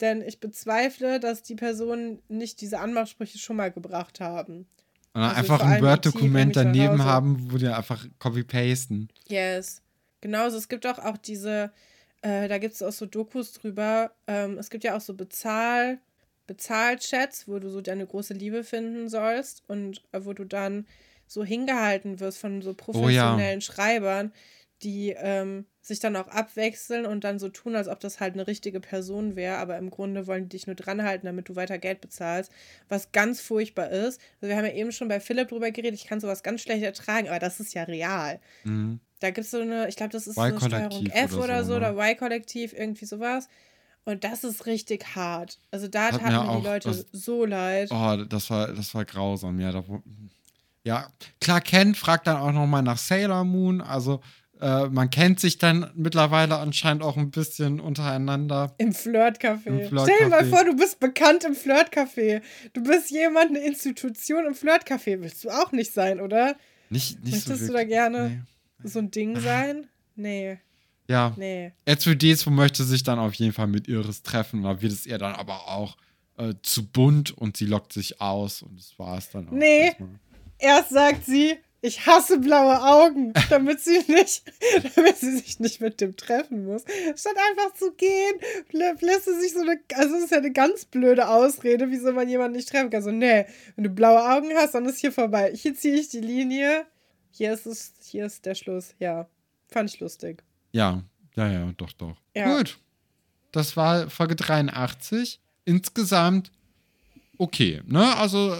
Denn ich bezweifle, dass die Personen nicht diese Anmachsprüche schon mal gebracht haben. Also einfach ein Word-Dokument daneben haben, wo die einfach copy-pasten. Yes. Genauso, es gibt auch, auch diese, äh, da gibt es auch so Dokus drüber. Ähm, es gibt ja auch so Bezahl, Bezahlchats, wo du so deine große Liebe finden sollst und äh, wo du dann so hingehalten wirst von so professionellen oh ja. Schreibern, die ähm, sich dann auch abwechseln und dann so tun, als ob das halt eine richtige Person wäre, aber im Grunde wollen die dich nur dranhalten, damit du weiter Geld bezahlst, was ganz furchtbar ist. Also wir haben ja eben schon bei Philipp drüber geredet, ich kann sowas ganz schlecht ertragen, aber das ist ja real. Mhm. Da gibt es so eine, ich glaube, das ist so eine Steuerung F oder so, oder, so, ne? oder Y-Kollektiv, irgendwie sowas. Und das ist richtig hart. Also da taten mir die Leute das, so leid. Oh, das war, das war grausam, ja. Da, ja, klar, Ken fragt dann auch nochmal nach Sailor Moon, also äh, man kennt sich dann mittlerweile anscheinend auch ein bisschen untereinander. Im Flirtcafé. Flirt Stell dir mal vor, du bist bekannt im Flirtcafé. Du bist jemand, eine Institution im Flirtcafé. Willst du auch nicht sein, oder? Nicht, nicht Möchtest so du da gerne nee. so ein Ding sein? Nee. Ja. Nee. R2D2 möchte sich dann auf jeden Fall mit Iris treffen. Da wird es ihr dann aber auch äh, zu bunt und sie lockt sich aus und das war es dann auch. Nee. Erst sagt sie, ich hasse blaue Augen, damit sie nicht, damit sie sich nicht mit dem treffen muss. Statt einfach zu gehen, lässt sie sich so eine, also es ist ja eine ganz blöde Ausrede, wieso man jemanden nicht treffen kann. So, nee, wenn du blaue Augen hast, dann ist hier vorbei. Hier ziehe ich die Linie. Hier ist es, hier ist der Schluss. Ja, fand ich lustig. Ja, ja, ja, doch, doch. Ja. Gut. Das war Folge 83. Insgesamt okay, ne? Also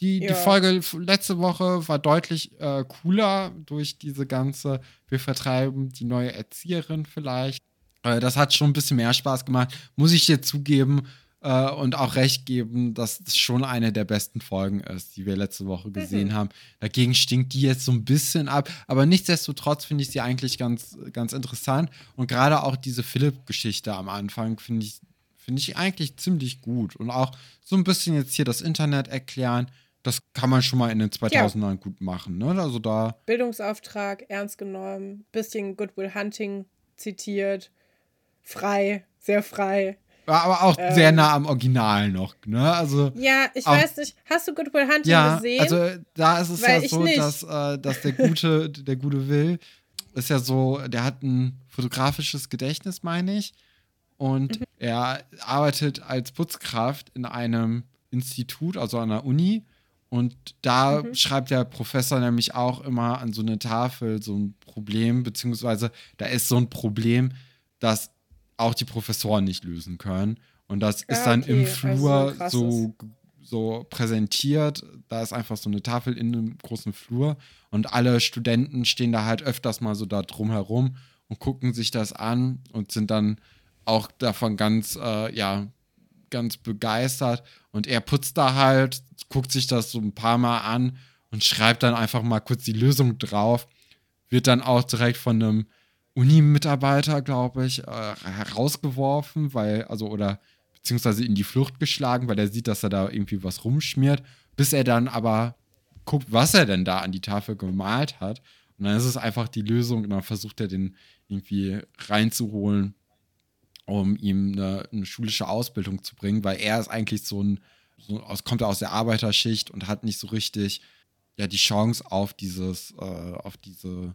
die, ja. die Folge letzte Woche war deutlich äh, cooler durch diese ganze, wir vertreiben die neue Erzieherin vielleicht. Äh, das hat schon ein bisschen mehr Spaß gemacht, muss ich dir zugeben äh, und auch recht geben, dass es schon eine der besten Folgen ist, die wir letzte Woche gesehen mhm. haben. Dagegen stinkt die jetzt so ein bisschen ab, aber nichtsdestotrotz finde ich sie eigentlich ganz, ganz interessant. Und gerade auch diese Philipp-Geschichte am Anfang finde ich, finde ich eigentlich ziemlich gut. Und auch so ein bisschen jetzt hier das Internet erklären das kann man schon mal in den 2000ern ja. gut machen. Ne? Also da Bildungsauftrag ernst genommen, bisschen Goodwill Hunting zitiert, frei, sehr frei. Aber auch ähm, sehr nah am Original noch, ne? Also ja, ich auch, weiß nicht. Hast du Goodwill Hunting ja, gesehen? Also da ist es Weil ja so, dass, äh, dass der gute, der gute Will ist ja so, der hat ein fotografisches Gedächtnis, meine ich, und mhm. er arbeitet als Putzkraft in einem Institut, also an der Uni und da mhm. schreibt der Professor nämlich auch immer an so eine Tafel so ein Problem, beziehungsweise da ist so ein Problem, das auch die Professoren nicht lösen können. Und das ja, ist dann okay. im Flur also so, so präsentiert. Da ist einfach so eine Tafel in einem großen Flur und alle Studenten stehen da halt öfters mal so da drumherum und gucken sich das an und sind dann auch davon ganz, äh, ja, ganz begeistert. Und er putzt da halt, guckt sich das so ein paar Mal an und schreibt dann einfach mal kurz die Lösung drauf. Wird dann auch direkt von einem Uni-Mitarbeiter, glaube ich, äh, herausgeworfen, weil, also, oder beziehungsweise in die Flucht geschlagen, weil er sieht, dass er da irgendwie was rumschmiert, bis er dann aber guckt, was er denn da an die Tafel gemalt hat. Und dann ist es einfach die Lösung und dann versucht er den irgendwie reinzuholen um ihm eine, eine, schulische Ausbildung zu bringen, weil er ist eigentlich so ein, so kommt er aus der Arbeiterschicht und hat nicht so richtig ja die Chance auf dieses, äh, auf diese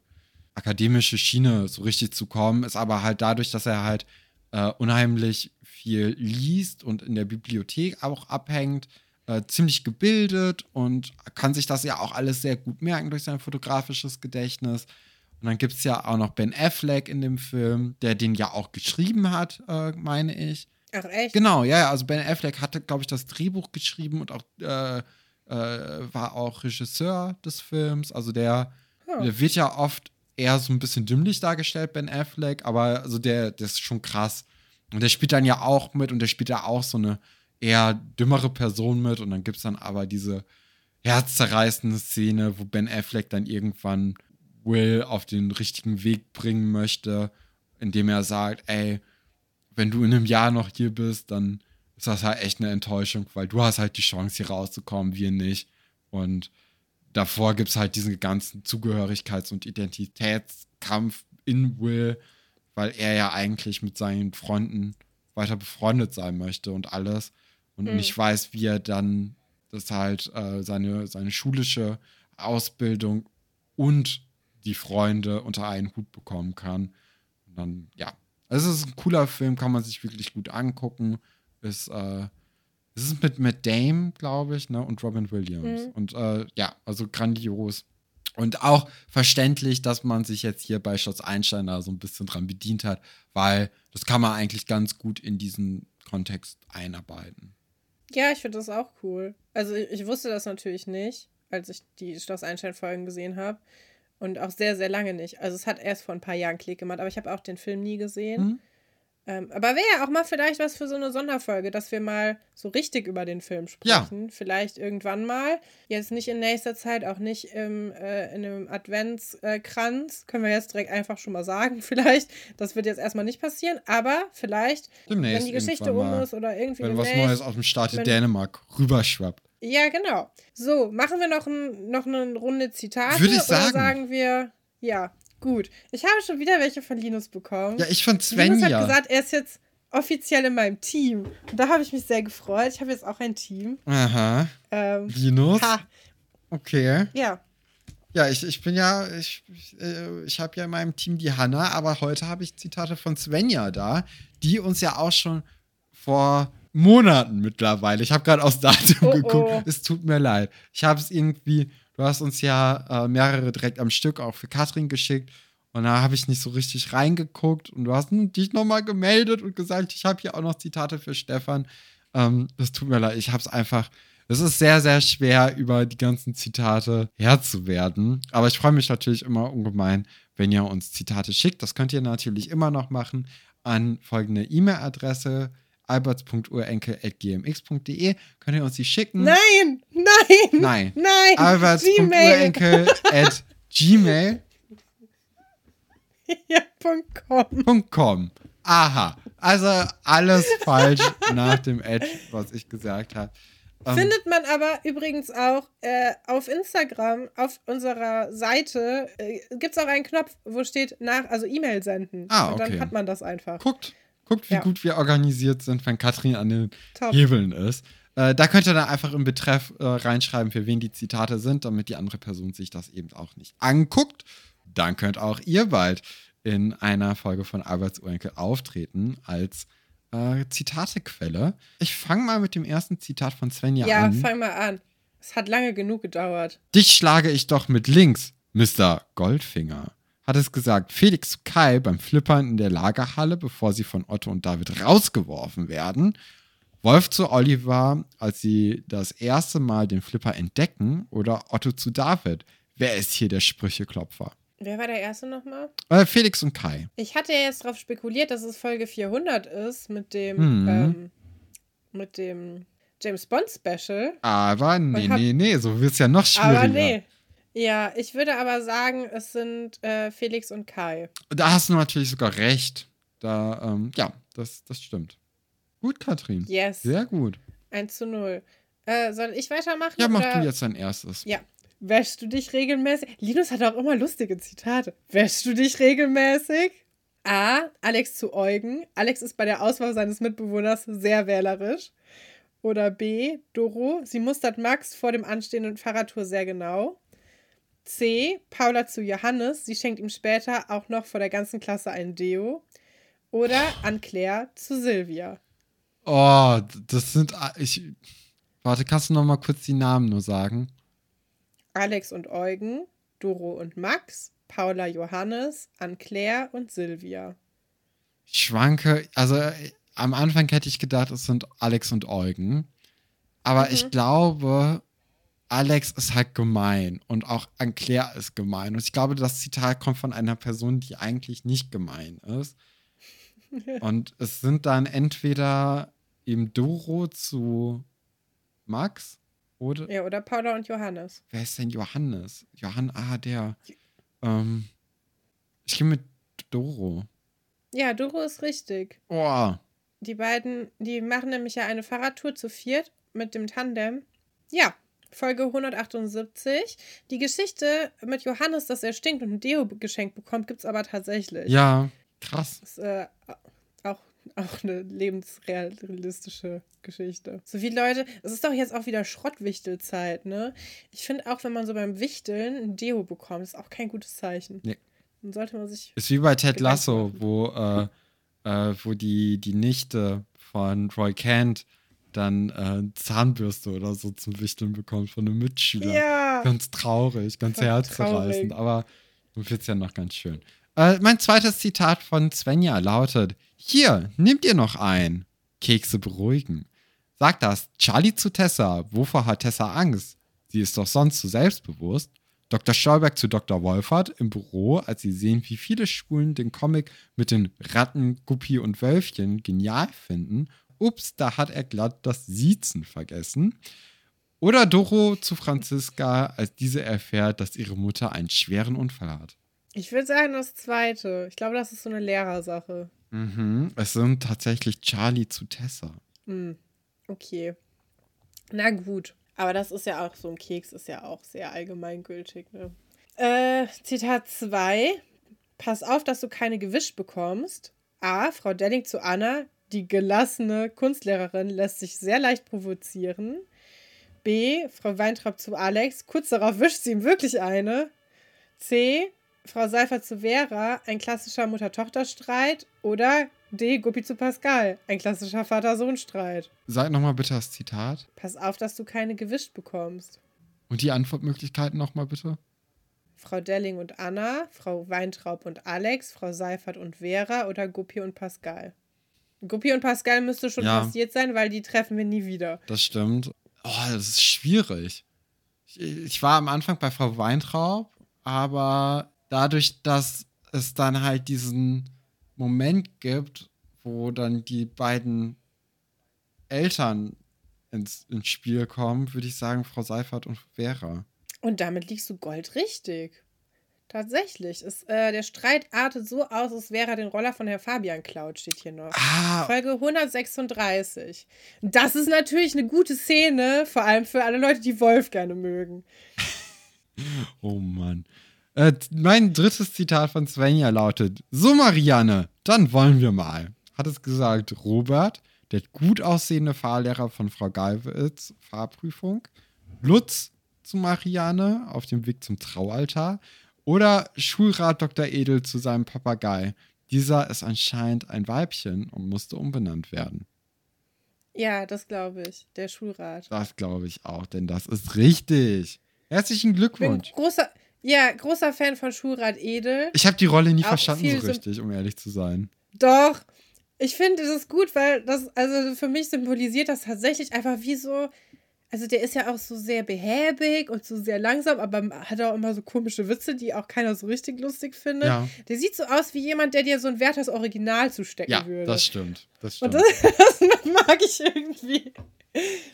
akademische Schiene so richtig zu kommen, ist aber halt dadurch, dass er halt äh, unheimlich viel liest und in der Bibliothek auch abhängt, äh, ziemlich gebildet und kann sich das ja auch alles sehr gut merken durch sein fotografisches Gedächtnis. Und dann gibt es ja auch noch Ben Affleck in dem Film, der den ja auch geschrieben hat, äh, meine ich. Ach, echt? Genau, ja, ja. Also Ben Affleck hatte, glaube ich, das Drehbuch geschrieben und auch äh, äh, war auch Regisseur des Films. Also der, hm. der, wird ja oft eher so ein bisschen dümmlich dargestellt, Ben Affleck, aber also der, der ist schon krass. Und der spielt dann ja auch mit und der spielt ja auch so eine eher dümmere Person mit und dann gibt es dann aber diese herzzerreißende Szene, wo Ben Affleck dann irgendwann Will auf den richtigen Weg bringen möchte, indem er sagt, ey, wenn du in einem Jahr noch hier bist, dann ist das halt echt eine Enttäuschung, weil du hast halt die Chance, hier rauszukommen, wir nicht. Und davor gibt es halt diesen ganzen Zugehörigkeits- und Identitätskampf in Will, weil er ja eigentlich mit seinen Freunden weiter befreundet sein möchte und alles. Und Mhm. nicht weiß, wie er dann das halt äh, seine, seine schulische Ausbildung und die Freunde unter einen Hut bekommen kann. Und dann, ja. Also es ist ein cooler Film, kann man sich wirklich gut angucken. Ist, äh, es ist mit Matt Dame, glaube ich, ne? Und Robin Williams. Mhm. Und äh, ja, also grandios. Und auch verständlich, dass man sich jetzt hier bei Schatz Einstein da so ein bisschen dran bedient hat, weil das kann man eigentlich ganz gut in diesen Kontext einarbeiten. Ja, ich finde das auch cool. Also ich, ich wusste das natürlich nicht, als ich die Schloss Einstein-Folgen gesehen habe. Und auch sehr, sehr lange nicht. Also es hat erst vor ein paar Jahren Klick gemacht, aber ich habe auch den Film nie gesehen. Mhm. Ähm, aber wäre ja auch mal vielleicht was für so eine Sonderfolge, dass wir mal so richtig über den Film Ja. sprechen. Vielleicht irgendwann mal. Jetzt nicht in nächster Zeit, auch nicht im, äh, in einem Adventskranz. Können wir jetzt direkt einfach schon mal sagen. Vielleicht. Das wird jetzt erstmal nicht passieren. Aber vielleicht, Demnächst wenn die Geschichte um ist oder irgendwie Wenn was demnächst. Neues aus dem Staate wenn- Dänemark rüberschwappt. Ja, genau. So, machen wir noch, ein, noch eine Runde Zitate? Würde ich Oder sagen. sagen wir, ja, gut. Ich habe schon wieder welche von Linus bekommen. Ja, ich Linus Svenja. hat gesagt, er ist jetzt offiziell in meinem Team. Und da habe ich mich sehr gefreut. Ich habe jetzt auch ein Team. Aha. Ähm, Linus. ha, Okay. ja. Ja, ich, ich bin ja, ich, ich, äh, ich habe ja in meinem Team die Hanna, aber heute habe ich Zitate von Svenja da, die uns ja auch schon vor Monaten mittlerweile, ich habe gerade aufs Datum Oh, geguckt, oh. es tut mir leid. Ich habe es irgendwie, du hast uns ja äh, mehrere direkt am Stück auch für Katrin geschickt und da habe ich nicht so richtig reingeguckt und du hast dich nochmal gemeldet und gesagt, ich habe hier auch noch Zitate für Stefan. Ähm, das tut mir leid, ich habe es einfach, es ist sehr, sehr schwer, über die ganzen Zitate Herr zu werden. Aber ich freue mich natürlich immer ungemein, wenn ihr uns Zitate schickt. Das könnt ihr natürlich immer noch machen an folgende E-Mail-Adresse alberts.urenkel.gmx.de. Könnt ihr uns die schicken? Nein, nein, Nein. nein. Gmail. alberts.urenkel.gmail.com. Ja, Punkt com. Aha. Also alles falsch nach dem Ad, was ich gesagt habe. Ähm, Findet man aber übrigens auch äh, auf Instagram, auf unserer Seite, äh, gibt es auch einen Knopf, wo steht nach, also E-Mail senden. Ah, Und dann okay. hat man das einfach. Guckt, guckt, wie Ja. gut wir organisiert sind, wenn Katrin an den Top. Hebeln ist. Äh, da könnt ihr dann einfach im Betreff äh, reinschreiben, für wen die Zitate sind, damit die andere Person sich das eben auch nicht anguckt. Dann könnt auch ihr bald in einer Folge von Alberts Urenkel auftreten als äh, Zitatequelle. Ich fange mal mit dem ersten Zitat von Svenja Ja, an. fang mal an. Es hat lange genug gedauert. Dich schlage ich doch mit links, Mr. Goldfinger. Hat es gesagt, Felix zu Kai beim Flippern in der Lagerhalle, bevor sie von Otto und David rausgeworfen werden. Wolf zu Oliver, als sie das erste Mal den Flipper entdecken. Oder Otto zu David. Wer ist hier der Sprücheklopfer? Wer war der Erste nochmal? Äh, Felix und Kai. Ich hatte ja jetzt darauf spekuliert, dass es Folge 400 ist mit dem, Mhm. ähm, mit dem James Bond Special. Aber nee, hab- nee, nee, so wird es ja noch schwieriger. Aber nee. Ja, ich würde aber sagen, es sind äh, Felix und Kai. Da hast du natürlich sogar recht. Da, ähm, ja, das, das stimmt. Gut, Katrin. Yes. Sehr gut. 1 zu 0. Äh, soll ich weitermachen? Ja, mach oder? du jetzt dein erstes. Ja. Wäschst du dich regelmäßig? Linus hat auch immer lustige Zitate. Wäschst du dich regelmäßig? A. Alex zu Eugen. Alex ist bei der Auswahl seines Mitbewohners sehr wählerisch. Oder B. Doro. Sie mustert Max vor dem anstehenden Fahrradtour sehr genau. C. Paula zu Johannes. Sie schenkt ihm später auch noch vor der ganzen Klasse ein Deo. Oder an Claire zu Silvia. Oh, das sind. Ich. Warte, kannst du noch mal kurz die Namen nur sagen? Alex und Eugen, Doro und Max, Paula Johannes, Anne-Claire und Silvia. Ich schwanke. Also, am Anfang hätte ich gedacht, es sind Alex und Eugen. Aber Mhm. ich glaube, Alex ist halt gemein. Und auch Claire ist gemein. Und ich glaube, das Zitat kommt von einer Person, die eigentlich nicht gemein ist. Und es sind dann entweder eben Doro zu Max. Oder? Ja, oder Paula und Johannes. Wer ist denn Johannes? Johann, ah, der. Ähm, ich gehe mit Doro. Ja, Doro ist richtig. Oh. Die beiden, die machen nämlich ja eine Fahrradtour zu viert mit dem Tandem. Ja, Folge 178. Die Geschichte mit Johannes, dass er stinkt und ein Deo geschenkt bekommt, gibt es aber tatsächlich. Ja, krass. Das ist äh, auch, auch eine lebensrealistische Geschichte. So viele Leute, es ist doch jetzt auch wieder Schrottwichtelzeit, ne? Ich finde auch, wenn man so beim Wichteln ein Deo bekommt, ist auch kein gutes Zeichen. Nee. Dann sollte man sich. Ist wie bei Ted Lasso, wo, äh, äh, wo die, die Nichte von Roy Kent dann äh, Zahnbürste oder so zum Wichteln bekommt von einem Mitschüler. Ja! Ganz traurig, ganz herzzerreißend, aber wird es ja noch ganz schön. Äh, mein zweites Zitat von Svenja lautet: Hier, nehmt ihr noch ein. Kekse beruhigen. Sagt das Charlie zu Tessa. Wovor hat Tessa Angst? Sie ist doch sonst so selbstbewusst. Dr. Stolberg zu Dr. Wolfert im Büro, als sie sehen, wie viele Schulen den Comic mit den Ratten, Guppi und Wölfchen genial finden. Ups, da hat er glatt das Siezen vergessen. Oder Doro zu Franziska, als diese erfährt, dass ihre Mutter einen schweren Unfall hat. Ich würde sagen, das zweite. Ich glaube, das ist so eine Lehrersache. Mhm. Es sind tatsächlich Charlie zu Tessa. Hm, okay. Na gut. Aber das ist ja auch so ein Keks, ist ja auch sehr allgemeingültig. Ne? Äh, Zitat 2. Pass auf, dass du keine gewischt bekommst. A. Frau Delling zu Anna. Die gelassene Kunstlehrerin lässt sich sehr leicht provozieren. B. Frau Weintraub zu Alex. Kurz darauf wischt sie ihm wirklich eine. C. Frau Seifert zu Vera. Ein klassischer Mutter-Tochter-Streit. Oder D. Guppi zu Pascal. Ein klassischer Vater-Sohn-Streit. Sag nochmal bitte das Zitat. Pass auf, dass du keine gewischt bekommst. Und die Antwortmöglichkeiten nochmal bitte. Frau Delling und Anna, Frau Weintraub und Alex, Frau Seifert und Vera oder Guppi und Pascal. Guppi und Pascal müsste schon Ja. passiert sein, weil die treffen wir nie wieder. Das stimmt. Oh, das ist schwierig. Ich, ich war am Anfang bei Frau Weintraub, aber dadurch, dass es dann halt diesen Moment gibt, wo dann die beiden Eltern ins, ins Spiel kommen, würde ich sagen Frau Seifert und Vera. Und damit liegst du goldrichtig. Tatsächlich. Ist, äh, der Streit artet so aus, als wäre er den Roller von Herr Fabian klaut, steht hier noch. Ah, Folge 136. Das ist natürlich eine gute Szene, vor allem für alle Leute, die Wolf gerne mögen. oh Mann. Äh, mein drittes Zitat von Svenja lautet: So, Marianne, dann wollen wir mal. Hat es gesagt Robert, der gut aussehende Fahrlehrer von Frau Galwitz, Fahrprüfung. Lutz zu Marianne auf dem Weg zum Traualtar. Oder Schulrat Dr. Edel zu seinem Papagei. Dieser ist anscheinend ein Weibchen und musste umbenannt werden. Ja, das glaube ich. Der Schulrat. Das glaube ich auch, denn das ist richtig. Herzlichen Glückwunsch. großer, ja, großer Fan von Schulrat Edel. Ich habe die Rolle nie Auch verstanden so richtig, um ehrlich zu sein. Doch. Ich finde es ist gut, weil das, also für mich symbolisiert das tatsächlich einfach wie so. Also der ist ja auch so sehr behäbig und so sehr langsam, aber hat auch immer so komische Witze, die auch keiner so richtig lustig findet. Ja. Der sieht so aus wie jemand, der dir so ein Werthers Original zustecken Ja, würde. das stimmt. Das und stimmt. das, das mag ich irgendwie.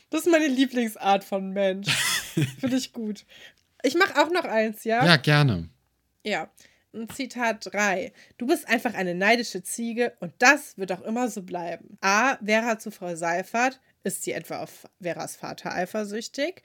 Das ist meine Lieblingsart von Mensch. Finde ich gut. Ich mache auch noch eins, ja? ja, gerne. Ja. Und Zitat 3. Du bist einfach eine neidische Ziege und das wird auch immer so bleiben. A. Vera zu Frau Seifert. Ist sie etwa auf Veras Vater eifersüchtig?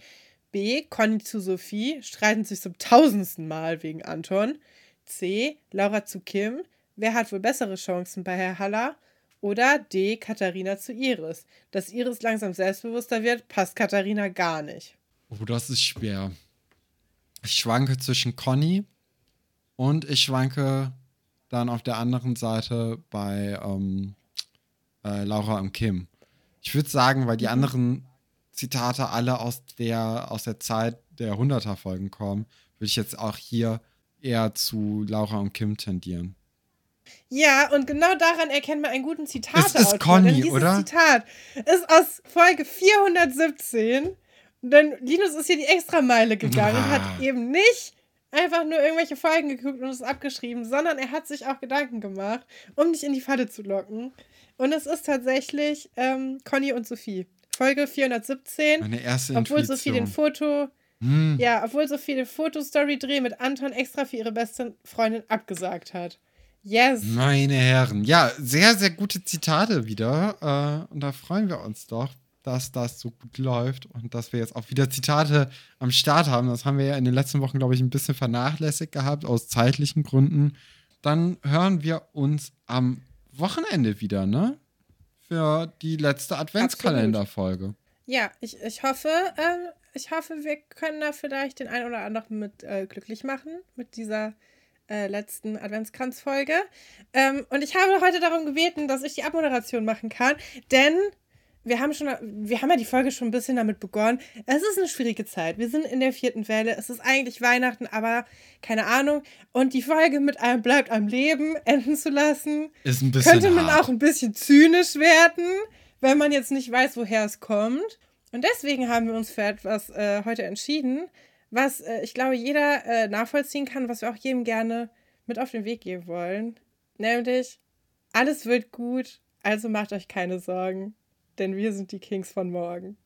B. Conny zu Sophie. Streiten sich zum tausendsten Mal wegen Anton. C. Laura zu Kim. Wer hat wohl bessere Chancen bei Herr Haller? Oder D. Katharina zu Iris. Dass Iris langsam selbstbewusster wird, passt Katharina gar nicht. Oh, das ist schwer. Ich schwanke zwischen Conny und ich schwanke dann auf der anderen Seite bei ähm, äh, Laura und Kim. Ich würde sagen, weil die anderen Zitate alle aus der, aus der Zeit der 100er-Folgen kommen, würde ich jetzt auch hier eher zu Laura und Kim tendieren. Ja, und genau daran erkennt man einen guten Zitat. Es ist Conny, oder? Zitat ist aus Folge 417. Denn Linus ist hier die Extrameile gegangen und hat eben nicht einfach nur irgendwelche Folgen geguckt und es abgeschrieben, sondern er hat sich auch Gedanken gemacht, um dich in die Falle zu locken. Und es ist tatsächlich ähm, Conny und Sophie. Folge 417. Meine erste Obwohl Sophie den Foto, Hm. ja, obwohl Sophie den Fotostory-Dreh mit Anton extra für ihre beste Freundin abgesagt hat. Yes. Meine Herren. Ja, sehr, sehr gute Zitate wieder. Äh, und da freuen wir uns doch, dass das so gut läuft und dass wir jetzt auch wieder Zitate am Start haben. Das haben wir ja in den letzten Wochen, glaube ich, ein bisschen vernachlässigt gehabt, aus zeitlichen Gründen. Dann hören wir uns am Wochenende wieder, ne? Für die letzte Adventskalenderfolge. Ja, ich, ich hoffe, ähm, ich hoffe, wir können da vielleicht den einen oder anderen mit äh, glücklich machen mit dieser äh, letzten Adventskranzfolge. Ähm, und ich habe heute darum gebeten, dass ich die Abmoderation machen kann, denn wir haben schon, wir haben ja die Folge schon ein bisschen damit begonnen. Es ist eine schwierige Zeit. Wir sind in der vierten Welle. Es ist eigentlich Weihnachten, aber keine Ahnung. Und die Folge mit einem bleibt am Leben enden zu lassen, Ist ein bisschen könnte man hart. auch ein bisschen zynisch werden, wenn man jetzt nicht weiß, woher es kommt. Und deswegen haben wir uns für etwas äh, heute entschieden, was äh, ich glaube, jeder äh, nachvollziehen kann, was wir auch jedem gerne mit auf den Weg geben wollen. Nämlich, alles wird gut, also macht euch keine Sorgen, denn wir sind die Kings von morgen.